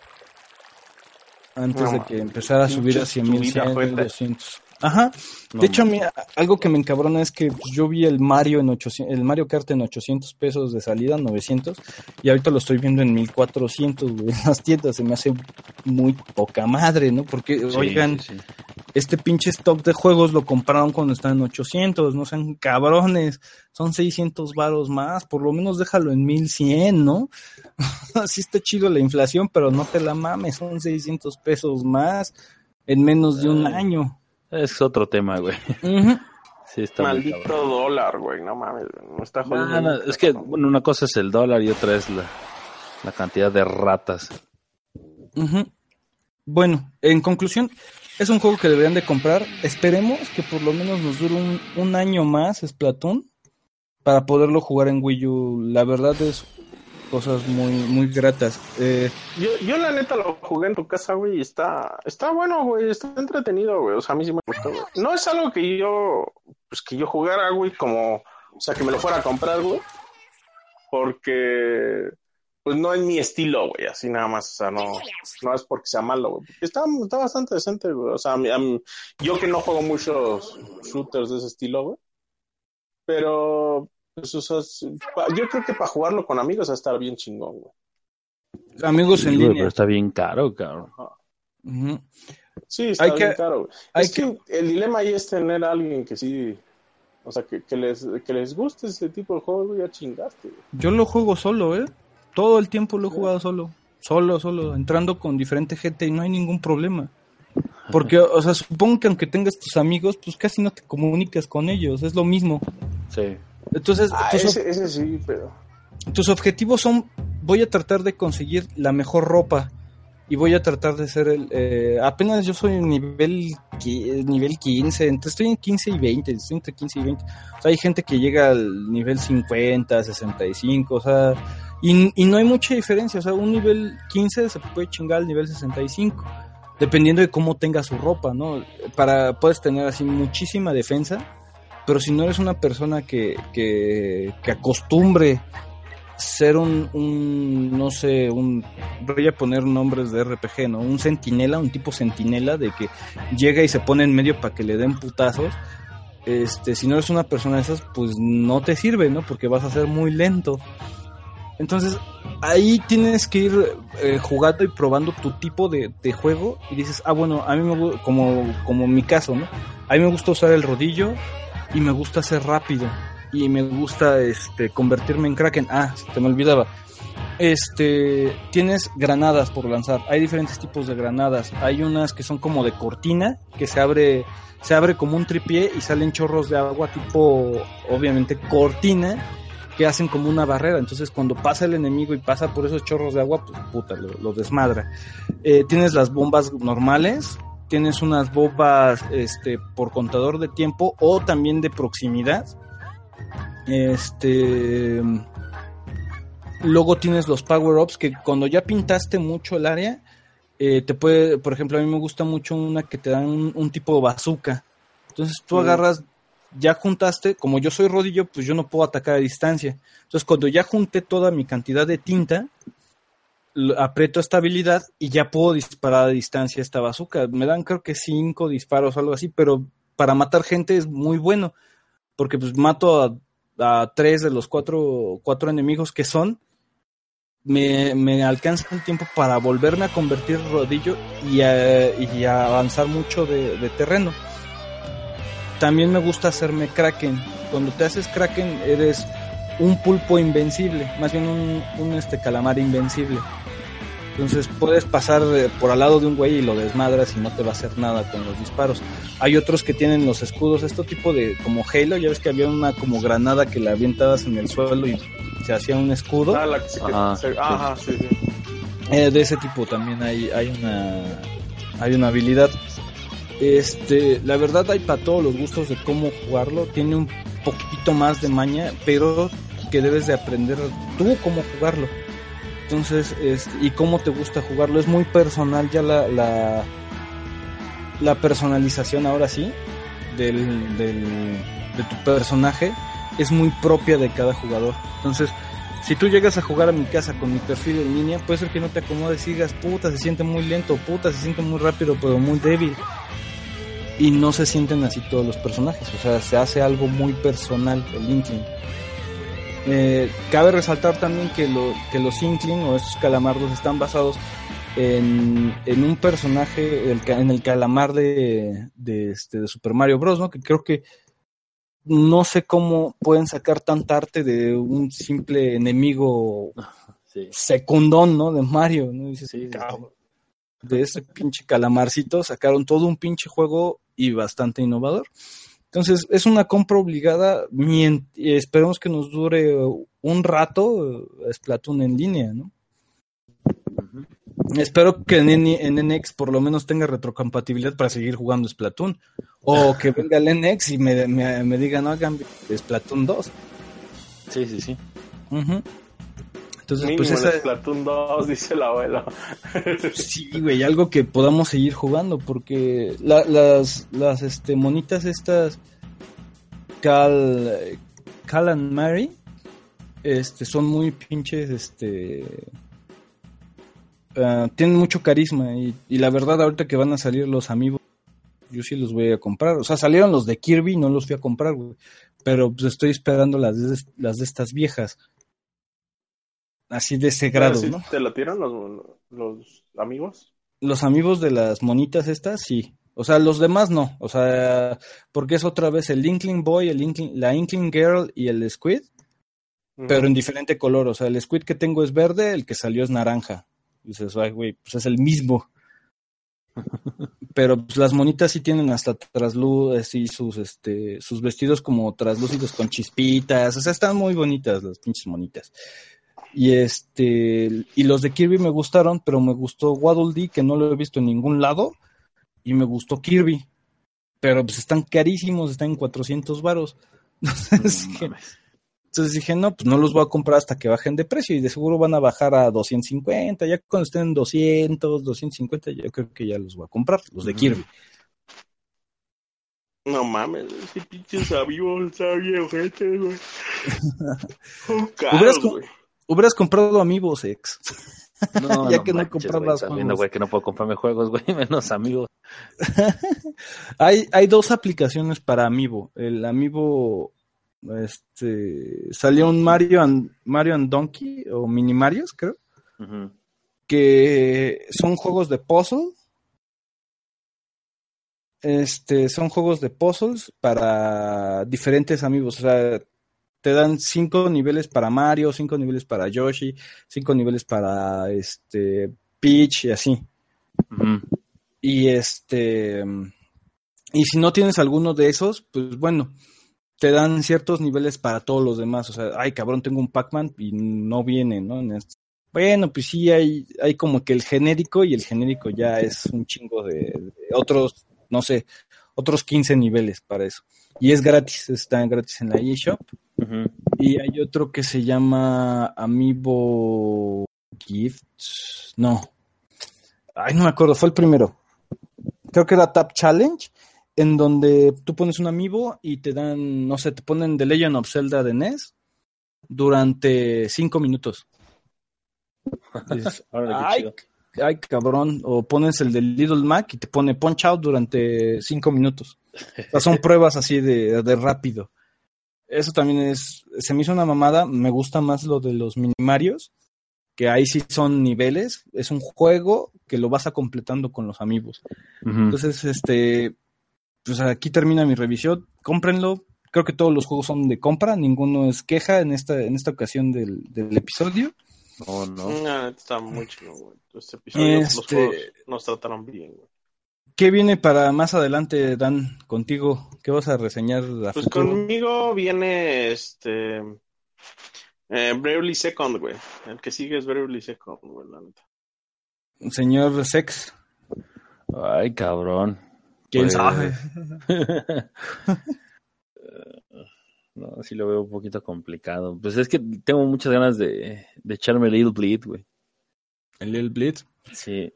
Speaker 2: Antes
Speaker 3: No
Speaker 2: de que empezara a subir a
Speaker 3: pinche
Speaker 2: 100 mil,
Speaker 3: subida fuerte.
Speaker 2: 200. Ajá.
Speaker 4: No,
Speaker 2: De hecho, a mí algo que me encabrona es que pues, yo vi el Mario en 800, el Mario Kart en 800 pesos de salida, 900, y ahorita lo estoy viendo en 1400, güey, en las tiendas. Se me hace muy poca madre, ¿no? Porque,
Speaker 4: Sí,
Speaker 2: oigan,
Speaker 4: sí,
Speaker 2: este pinche stock de juegos lo compraron cuando estaban en 800, no sean cabrones, son 600 varos más, por lo menos déjalo en 1100, ¿no? Así está chido la inflación, pero no te la mames, son 600 pesos más en menos de un año.
Speaker 4: Es otro tema, güey. Sí, está
Speaker 3: Maldito dólar, güey, no mames, no está jodiendo.
Speaker 4: no, es que, bueno, una cosa es el dólar y otra es la, la cantidad de ratas.
Speaker 2: Bueno, en conclusión, es un juego que deberían de comprar. Esperemos que por lo menos nos dure un, un año más Splatoon. para poderlo jugar en Wii U. La verdad es cosas muy muy gratas. Eh,
Speaker 3: Yo, yo la neta lo jugué en tu casa, güey, y está, está bueno, güey, está entretenido, güey. O sea, a mí sí me gustó, güey. No es algo que yo, pues que yo jugara, güey, como, o sea, que me lo fuera a comprar, güey. Porque, pues no es mi estilo, güey, así nada más, o sea, no, no es porque sea malo, güey. Está, está bastante decente, güey. O sea, a a mí- yo que no juego muchos shooters de ese estilo, güey. Pero, pues, o sea, yo creo que para jugarlo con amigos va a estar bien chingón, güey.
Speaker 2: amigos
Speaker 4: Sí,
Speaker 2: en
Speaker 4: güey,
Speaker 2: línea.
Speaker 4: pero está bien caro, cabrón.
Speaker 3: Sí, está
Speaker 2: Hay
Speaker 3: bien
Speaker 2: que-
Speaker 3: caro. güey.
Speaker 2: hay
Speaker 3: es que... el dilema ahí es tener a alguien que sí, o sea, que, que les, que les guste ese tipo de juegos, güey, ya chingaste. güey.
Speaker 2: Yo lo juego solo, ¿eh? Todo el tiempo lo he jugado solo. Solo, solo, entrando con diferente gente y no hay ningún problema. Porque, o sea, supongo que aunque tengas tus amigos, pues casi no te comunicas con ellos, es lo mismo.
Speaker 4: Sí.
Speaker 2: Entonces,
Speaker 3: Ah,
Speaker 2: tus,
Speaker 3: ese, ese sí, pero...
Speaker 2: tus objetivos son, voy a tratar de conseguir la mejor ropa y voy a tratar de ser el... eh, apenas yo soy nivel, nivel 15, entre, estoy en 15 y 20, estoy entre 15 y 20. O sea, hay gente que llega al nivel 50, 65, o sea, y, y no hay mucha diferencia, o sea, un nivel 15 se puede chingar al nivel 65, dependiendo de cómo tenga su ropa, ¿no? Para, puedes tener así muchísima defensa, pero si no eres una persona que, que, que acostumbre ser un, un, no sé, un, voy a poner nombres de RPG, ¿no? Un sentinela, un tipo sentinela de que llega y se pone en medio para que le den putazos. Este, si no eres una persona de esas, pues no te sirve, ¿no? Porque vas a ser muy lento. Entonces, ahí tienes que ir eh, jugando y probando tu tipo de, de juego y dices, ah, bueno, a mí me como, como mi caso, ¿no? A mí me gusta usar el rodillo y me gusta ser rápido y me gusta este convertirme en Kraken. Ah, se me olvidaba. Este, tienes granadas por lanzar. Hay diferentes tipos de granadas. Hay unas que son como de cortina, que se abre se abre como un tripié y salen chorros de agua tipo obviamente cortina que hacen como una barrera. Entonces, cuando pasa el enemigo y pasa por esos chorros de agua, pues puta, lo, lo desmadra. Eh, tienes las bombas normales, tienes unas bombas este, por contador de tiempo o también de proximidad. Este. Luego tienes los power-ups que cuando ya pintaste mucho el área, eh, te puede, por ejemplo, a mí me gusta mucho una que te dan un, un tipo bazooka. Entonces tú agarras, ya juntaste, como yo soy rodillo, pues yo no puedo atacar a distancia. Entonces cuando ya junté toda mi cantidad de tinta, aprieto esta habilidad y ya puedo disparar a distancia esta bazooka. Me dan creo que cinco disparos o algo así, pero para matar gente es muy bueno, porque pues mato a, tres de los cuatro, cuatro enemigos que son, me, me alcanza el tiempo para volverme a convertir rodillo y a, y avanzar mucho de, de terreno. También me gusta hacerme Kraken. Cuando te haces Kraken eres un pulpo invencible, más bien un, un este calamar invencible. Entonces puedes pasar eh, por al lado de un güey y lo desmadras y no te va a hacer nada con los disparos. Hay otros que tienen los escudos, esto tipo de como Halo, ya ves que había una como granada que la avientabas en el suelo y se hacía un escudo.
Speaker 3: Ah, la que sí que-
Speaker 4: Ajá,
Speaker 3: se- ajá, sí, sí.
Speaker 2: Eh, de ese tipo también hay, hay una hay una habilidad. Este, la verdad hay para todos los gustos de cómo jugarlo. Tiene un poquito más de maña, pero que debes de aprender tú cómo jugarlo. Entonces, este, y cómo te gusta jugarlo. Es muy personal ya la, la, la personalización ahora sí del, del, de tu personaje es muy propia de cada jugador. Entonces, si tú llegas a jugar a mi casa con mi perfil en línea, puede ser que no te acomodes y digas, puta, se siente muy lento, puta, se siente muy rápido, pero muy débil. Y no se sienten así todos los personajes, o sea, se hace algo muy personal el Inkling. Eh, cabe resaltar también que, lo, que los Inkling o estos calamardos están basados en, en un personaje, el en el calamar de, de, este, de Super Mario Bros., ¿no? Que creo que no sé cómo pueden sacar tanta arte de un simple enemigo
Speaker 4: Sí.
Speaker 2: secundón, ¿no? De Mario, ¿no? De ese pinche calamarcito sacaron todo un pinche juego y bastante innovador. Entonces, es una compra obligada. y esperemos que nos dure un rato eh, Splatoon en línea, ¿no? Espero que en, NX por lo menos tenga retrocompatibilidad para seguir jugando Splatoon. O que venga el NX y me, me, me diga, no hagan Splatoon 2.
Speaker 4: Sí, sí, sí.
Speaker 2: Ujú. Entonces,
Speaker 3: Mínimo
Speaker 2: pues esa,
Speaker 3: Splatoon 2, dice el abuelo.
Speaker 2: sí, güey, algo que podamos seguir jugando, porque la- las, las este, monitas estas, Cal, Cal and Mary, este, son muy pinches, este, ah, tienen mucho carisma y, y la verdad ahorita que van a salir los amigos, yo sí los voy a comprar, o sea, salieron los de Kirby, no los fui a comprar, güey, pero pues estoy esperando las de, las de estas viejas, así de ese grado,
Speaker 3: ¿Sí
Speaker 2: ¿no?
Speaker 3: ¿Te lo tiran los, los amigos?
Speaker 2: los amigos de las monitas estas, sí. O sea, los demás no. O sea, porque es otra vez el Inkling Boy, el Inkling- la Inkling Girl y el Squid, pero en diferente color. O sea, el Squid que tengo es verde, el que salió es naranja. Y dices, ay, güey, pues es el mismo. Pero pues, las monitas sí tienen hasta trasluz, así sus, este, sus vestidos como traslúcidos con chispitas. O sea, están muy bonitas las pinches monitas. Y este, y los de Kirby me gustaron, pero me gustó Waddle Dee, que no lo he visto en ningún lado, y me gustó Kirby. Pero pues están carísimos, están en 400 varos. Entonces,
Speaker 4: No
Speaker 2: dije,
Speaker 4: mames.
Speaker 2: entonces dije, no, pues no los voy a comprar hasta que bajen de precio y de seguro van a bajar a 250, ya cuando estén en 200, 250, yo creo que ya los voy a comprar, los de. Kirby.
Speaker 3: No mames, ese pinches amigos está bien, gente, güey. Son caros, güey.
Speaker 2: Hubieras comprado Amigos, ex.
Speaker 4: No,
Speaker 2: Ya que no
Speaker 4: manches,
Speaker 2: comprabas
Speaker 4: güey, estás viendo,
Speaker 2: juegos.
Speaker 4: güey, que no puedo comprarme juegos, güey, menos amigos.
Speaker 2: Hay, hay dos aplicaciones para Amiibo. El Amiibo, este, salió un Mario and, Mario and Donkey, o Mini Marios, creo, que son juegos de puzzle. Este, son juegos de puzzles para diferentes amigos. O sea, te dan cinco niveles para Mario, cinco niveles para Yoshi, cinco niveles para este Peach y así. Y este. Y si no tienes alguno de esos, pues bueno, te dan ciertos niveles para todos los demás. O sea, ay cabrón, tengo un Pac-Man y no viene, ¿no? En este- Bueno, pues sí, hay, hay como que el genérico y el genérico ya es un chingo de, de otros, no sé, otros 15 niveles para eso. Y es gratis, está gratis en la eShop. Y hay otro que se llama Amiibo Gifts. No. Ay, no me acuerdo, fue el primero. Creo que era Tap Challenge, en donde tú pones un amiibo y te dan, no sé, te ponen The Legend of Zelda de NES durante cinco minutos. Dices, ay. Ay, cabrón. O pones el de Little Mac y te pone Punch Out durante cinco minutos. O sea, son pruebas así de, de rápido. Eso también es, se me hizo una mamada. Me gusta más lo de los minimarios, que ahí sí son niveles. Es un juego que lo vas a completando con los amigos. Entonces, este, pues aquí termina mi revisión. Cómprenlo. Creo que todos los juegos son de compra, ninguno es queja en esta, en esta ocasión del, del episodio.
Speaker 4: No, no.
Speaker 3: No, está muy chido, güey. Este episodio los
Speaker 2: Este-
Speaker 3: juegos nos trataron bien, güey.
Speaker 2: ¿Qué viene para más adelante, Dan, contigo? ¿Qué vas a reseñar a
Speaker 3: Pues
Speaker 2: futuro?
Speaker 3: conmigo viene este. Eh, Bravely Second, güey. El que sigue es Bravely Second, güey, la neta.
Speaker 2: Señor Sex,
Speaker 4: Ay, cabrón.
Speaker 2: ¿quién
Speaker 4: Pues-
Speaker 2: sabe?
Speaker 4: No, sí lo veo un poquito complicado. Pues es que tengo muchas ganas de, de echarme Little Bleed, güey.
Speaker 2: El Little Blitz.
Speaker 4: Sí.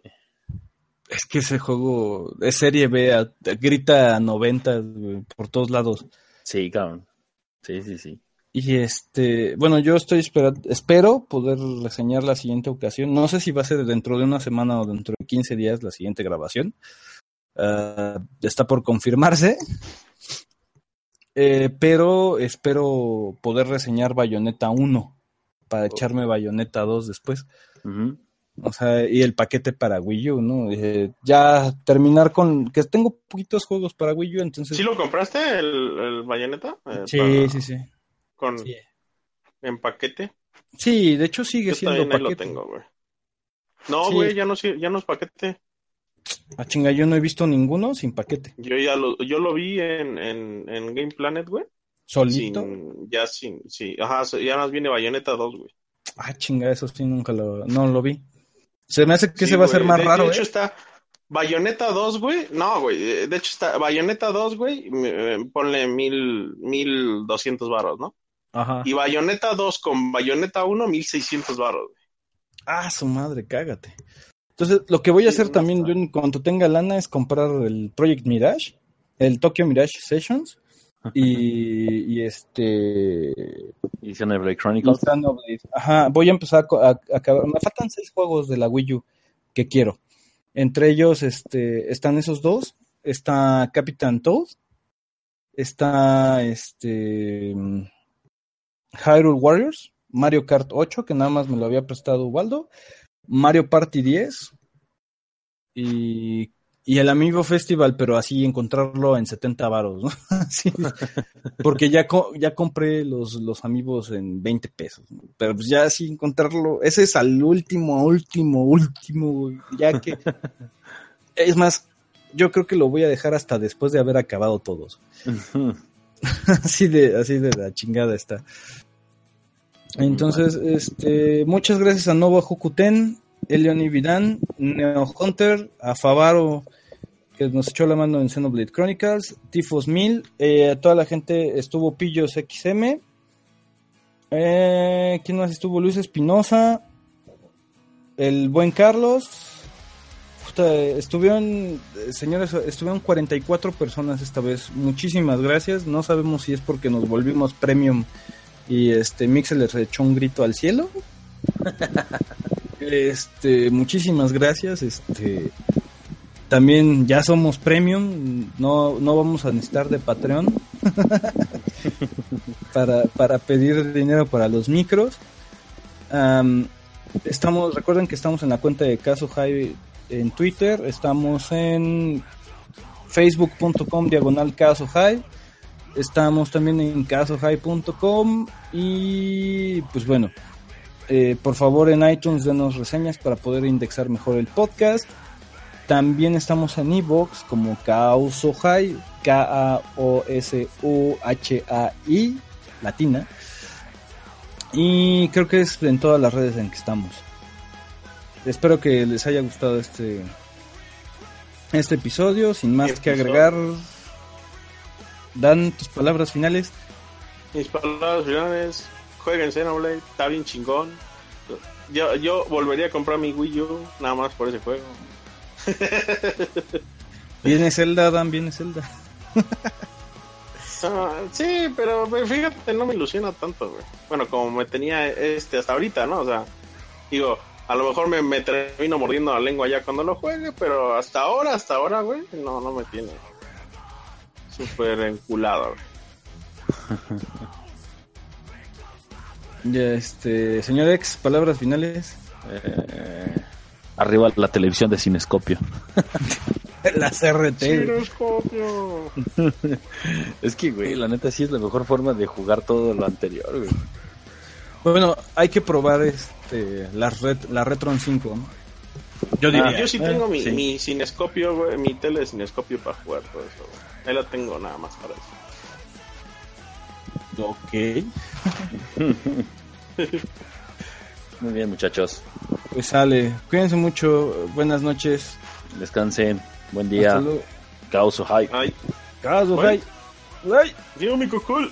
Speaker 2: Es que ese juego es serie B, a- grita a 90 güey, por todos lados.
Speaker 4: Sí, cabrón. Sí, sí, sí.
Speaker 2: Y este, bueno, yo estoy esperando, espero poder reseñar la siguiente ocasión. No sé si va a ser dentro de una semana o dentro de 15 días la siguiente grabación. Ah, está por confirmarse. Eh, pero espero poder reseñar Bayonetta 1 para echarme Bayonetta 2 después. O sea, y el paquete para Wii U, ¿no? Eh, ya terminar con que tengo poquitos juegos para Wii U, entonces
Speaker 3: ¿Sí lo compraste, el, el Bayonetta? Eh,
Speaker 2: sí,
Speaker 3: para-
Speaker 2: sí, sí.
Speaker 3: Con,
Speaker 2: Sí.
Speaker 3: En paquete.
Speaker 2: Sí, de hecho sigue
Speaker 3: Yo
Speaker 2: siendo
Speaker 3: también ahí lo
Speaker 2: paquete.
Speaker 3: tengo, güey. No,
Speaker 2: Sí.
Speaker 3: güey, ya no, ya no es paquete.
Speaker 2: Ah, chinga, yo no he visto ninguno sin paquete.
Speaker 3: Yo ya lo, yo lo vi en, en, en Game Planet, güey.
Speaker 2: Solito.
Speaker 3: Sin, ya sin, sí, ajá, ya más viene Bayonetta 2, güey.
Speaker 2: Ah, chinga, eso sí nunca lo, no lo vi. Se me hace que
Speaker 3: Sí,
Speaker 2: se va a hacer más
Speaker 3: de,
Speaker 2: raro,
Speaker 3: De hecho
Speaker 2: ¿eh?
Speaker 3: está Bayonetta 2, güey. No, güey. eh, De hecho está Bayonetta 2, güey. eh, Ponle mil, mil doscientos baros, ¿no?
Speaker 2: Ajá.
Speaker 3: Y Bayonetta 2 con Bayonetta 1, 1600 baros. güey.
Speaker 2: Ah, su madre, cágate. Entonces, lo que voy a hacer también yo en cuanto tenga lana es comprar el Project Mirage, el Tokyo Mirage Sessions y, y este
Speaker 4: Y Xenoblade Chronicles.
Speaker 2: Ajá, voy a empezar a, acabar. Me faltan seis juegos de la Wii U que quiero. Entre ellos este, están esos dos. Está Captain Toad. Está este Hyrule Warriors. Mario Kart 8, que nada más me lo había prestado Ubaldo. Mario Party 10. Y, y el Amiibo Festival, pero así encontrarlo en 70 varos, ¿no? Sí. Porque ya, co- ya compré los, los amigos en 20 pesos. ¿no? Pero pues ya así encontrarlo. Ese es al último, último, último. Ya que. es más, yo creo que lo voy a dejar hasta después de haber acabado todos. Así de, así de la chingada está. Entonces, este, muchas gracias a Nova Hokuten, Elion Vidán, Neo Hunter, a Favaro, que nos echó la mano en Xenoblade Chronicles, Tifos 1000, eh, a toda la gente estuvo Pillos XM, eh, ¿quién más estuvo? Luis Espinosa, el buen Carlos, Puta, estuvieron, eh, señores, estuvieron 44 personas esta vez. Muchísimas gracias. No sabemos si es porque nos volvimos premium y este Mixer les echó un grito al cielo. Este, muchísimas gracias. Este, también ya somos premium. No, no vamos a necesitar de Patreon para, para pedir dinero para los micros. Am, estamos, recuerden que estamos en la cuenta de Caso High en Twitter, estamos en facebook.com diagonal Caso High, estamos también en casohigh.com y pues bueno, eh, por favor en iTunes denos reseñas para poder indexar mejor el podcast. También estamos en Evox como Caoso High, K-A-O-S-U-H-A-I, latina. Y creo que es en todas las redes en que estamos. Espero que les haya gustado este este episodio. Sin más que
Speaker 3: Episodio.
Speaker 2: agregar, dan tus palabras finales.
Speaker 3: Mis palabras finales, jueguen Xenoblade, está bien chingón. Yo, yo volvería a comprar mi Wii U nada más por ese juego.
Speaker 2: Viene Zelda, Dan, viene Zelda.
Speaker 3: Ah, sí, pero fíjate, no me ilusiona tanto, güey. Bueno, como me tenía este hasta ahorita, ¿no? O sea, digo, a lo mejor me, me termino mordiendo la lengua ya cuando lo juegue, pero hasta ahora, hasta ahora, güey, no, no me tiene súper enculado.
Speaker 2: Ya, este, señor Ex, palabras finales.
Speaker 4: Eh, arriba la televisión de Cinescopio.
Speaker 2: Las RT.
Speaker 3: Giroscopio.
Speaker 4: Es que, güey, la neta sí es la mejor forma de jugar todo lo anterior, güey.
Speaker 2: Bueno, hay que probar este la red, la Retron 5. ¿no? Yo
Speaker 4: diría.
Speaker 3: Yo sí
Speaker 4: Eh,
Speaker 3: tengo mi,
Speaker 4: sí.
Speaker 3: mi cinescopio, güey, mi tele de cinescopio para jugar todo eso, güey. Ahí la tengo nada más para eso.
Speaker 2: Ok.
Speaker 4: Muy bien, muchachos.
Speaker 2: Pues sale. Cuídense mucho. Buenas noches.
Speaker 4: Descansen. Buen
Speaker 2: Hasta
Speaker 4: día.
Speaker 2: luego.
Speaker 4: Causo High.
Speaker 3: Ay,
Speaker 2: Caso,
Speaker 3: Bye.
Speaker 2: bye. Bye.
Speaker 3: digo mi cocul.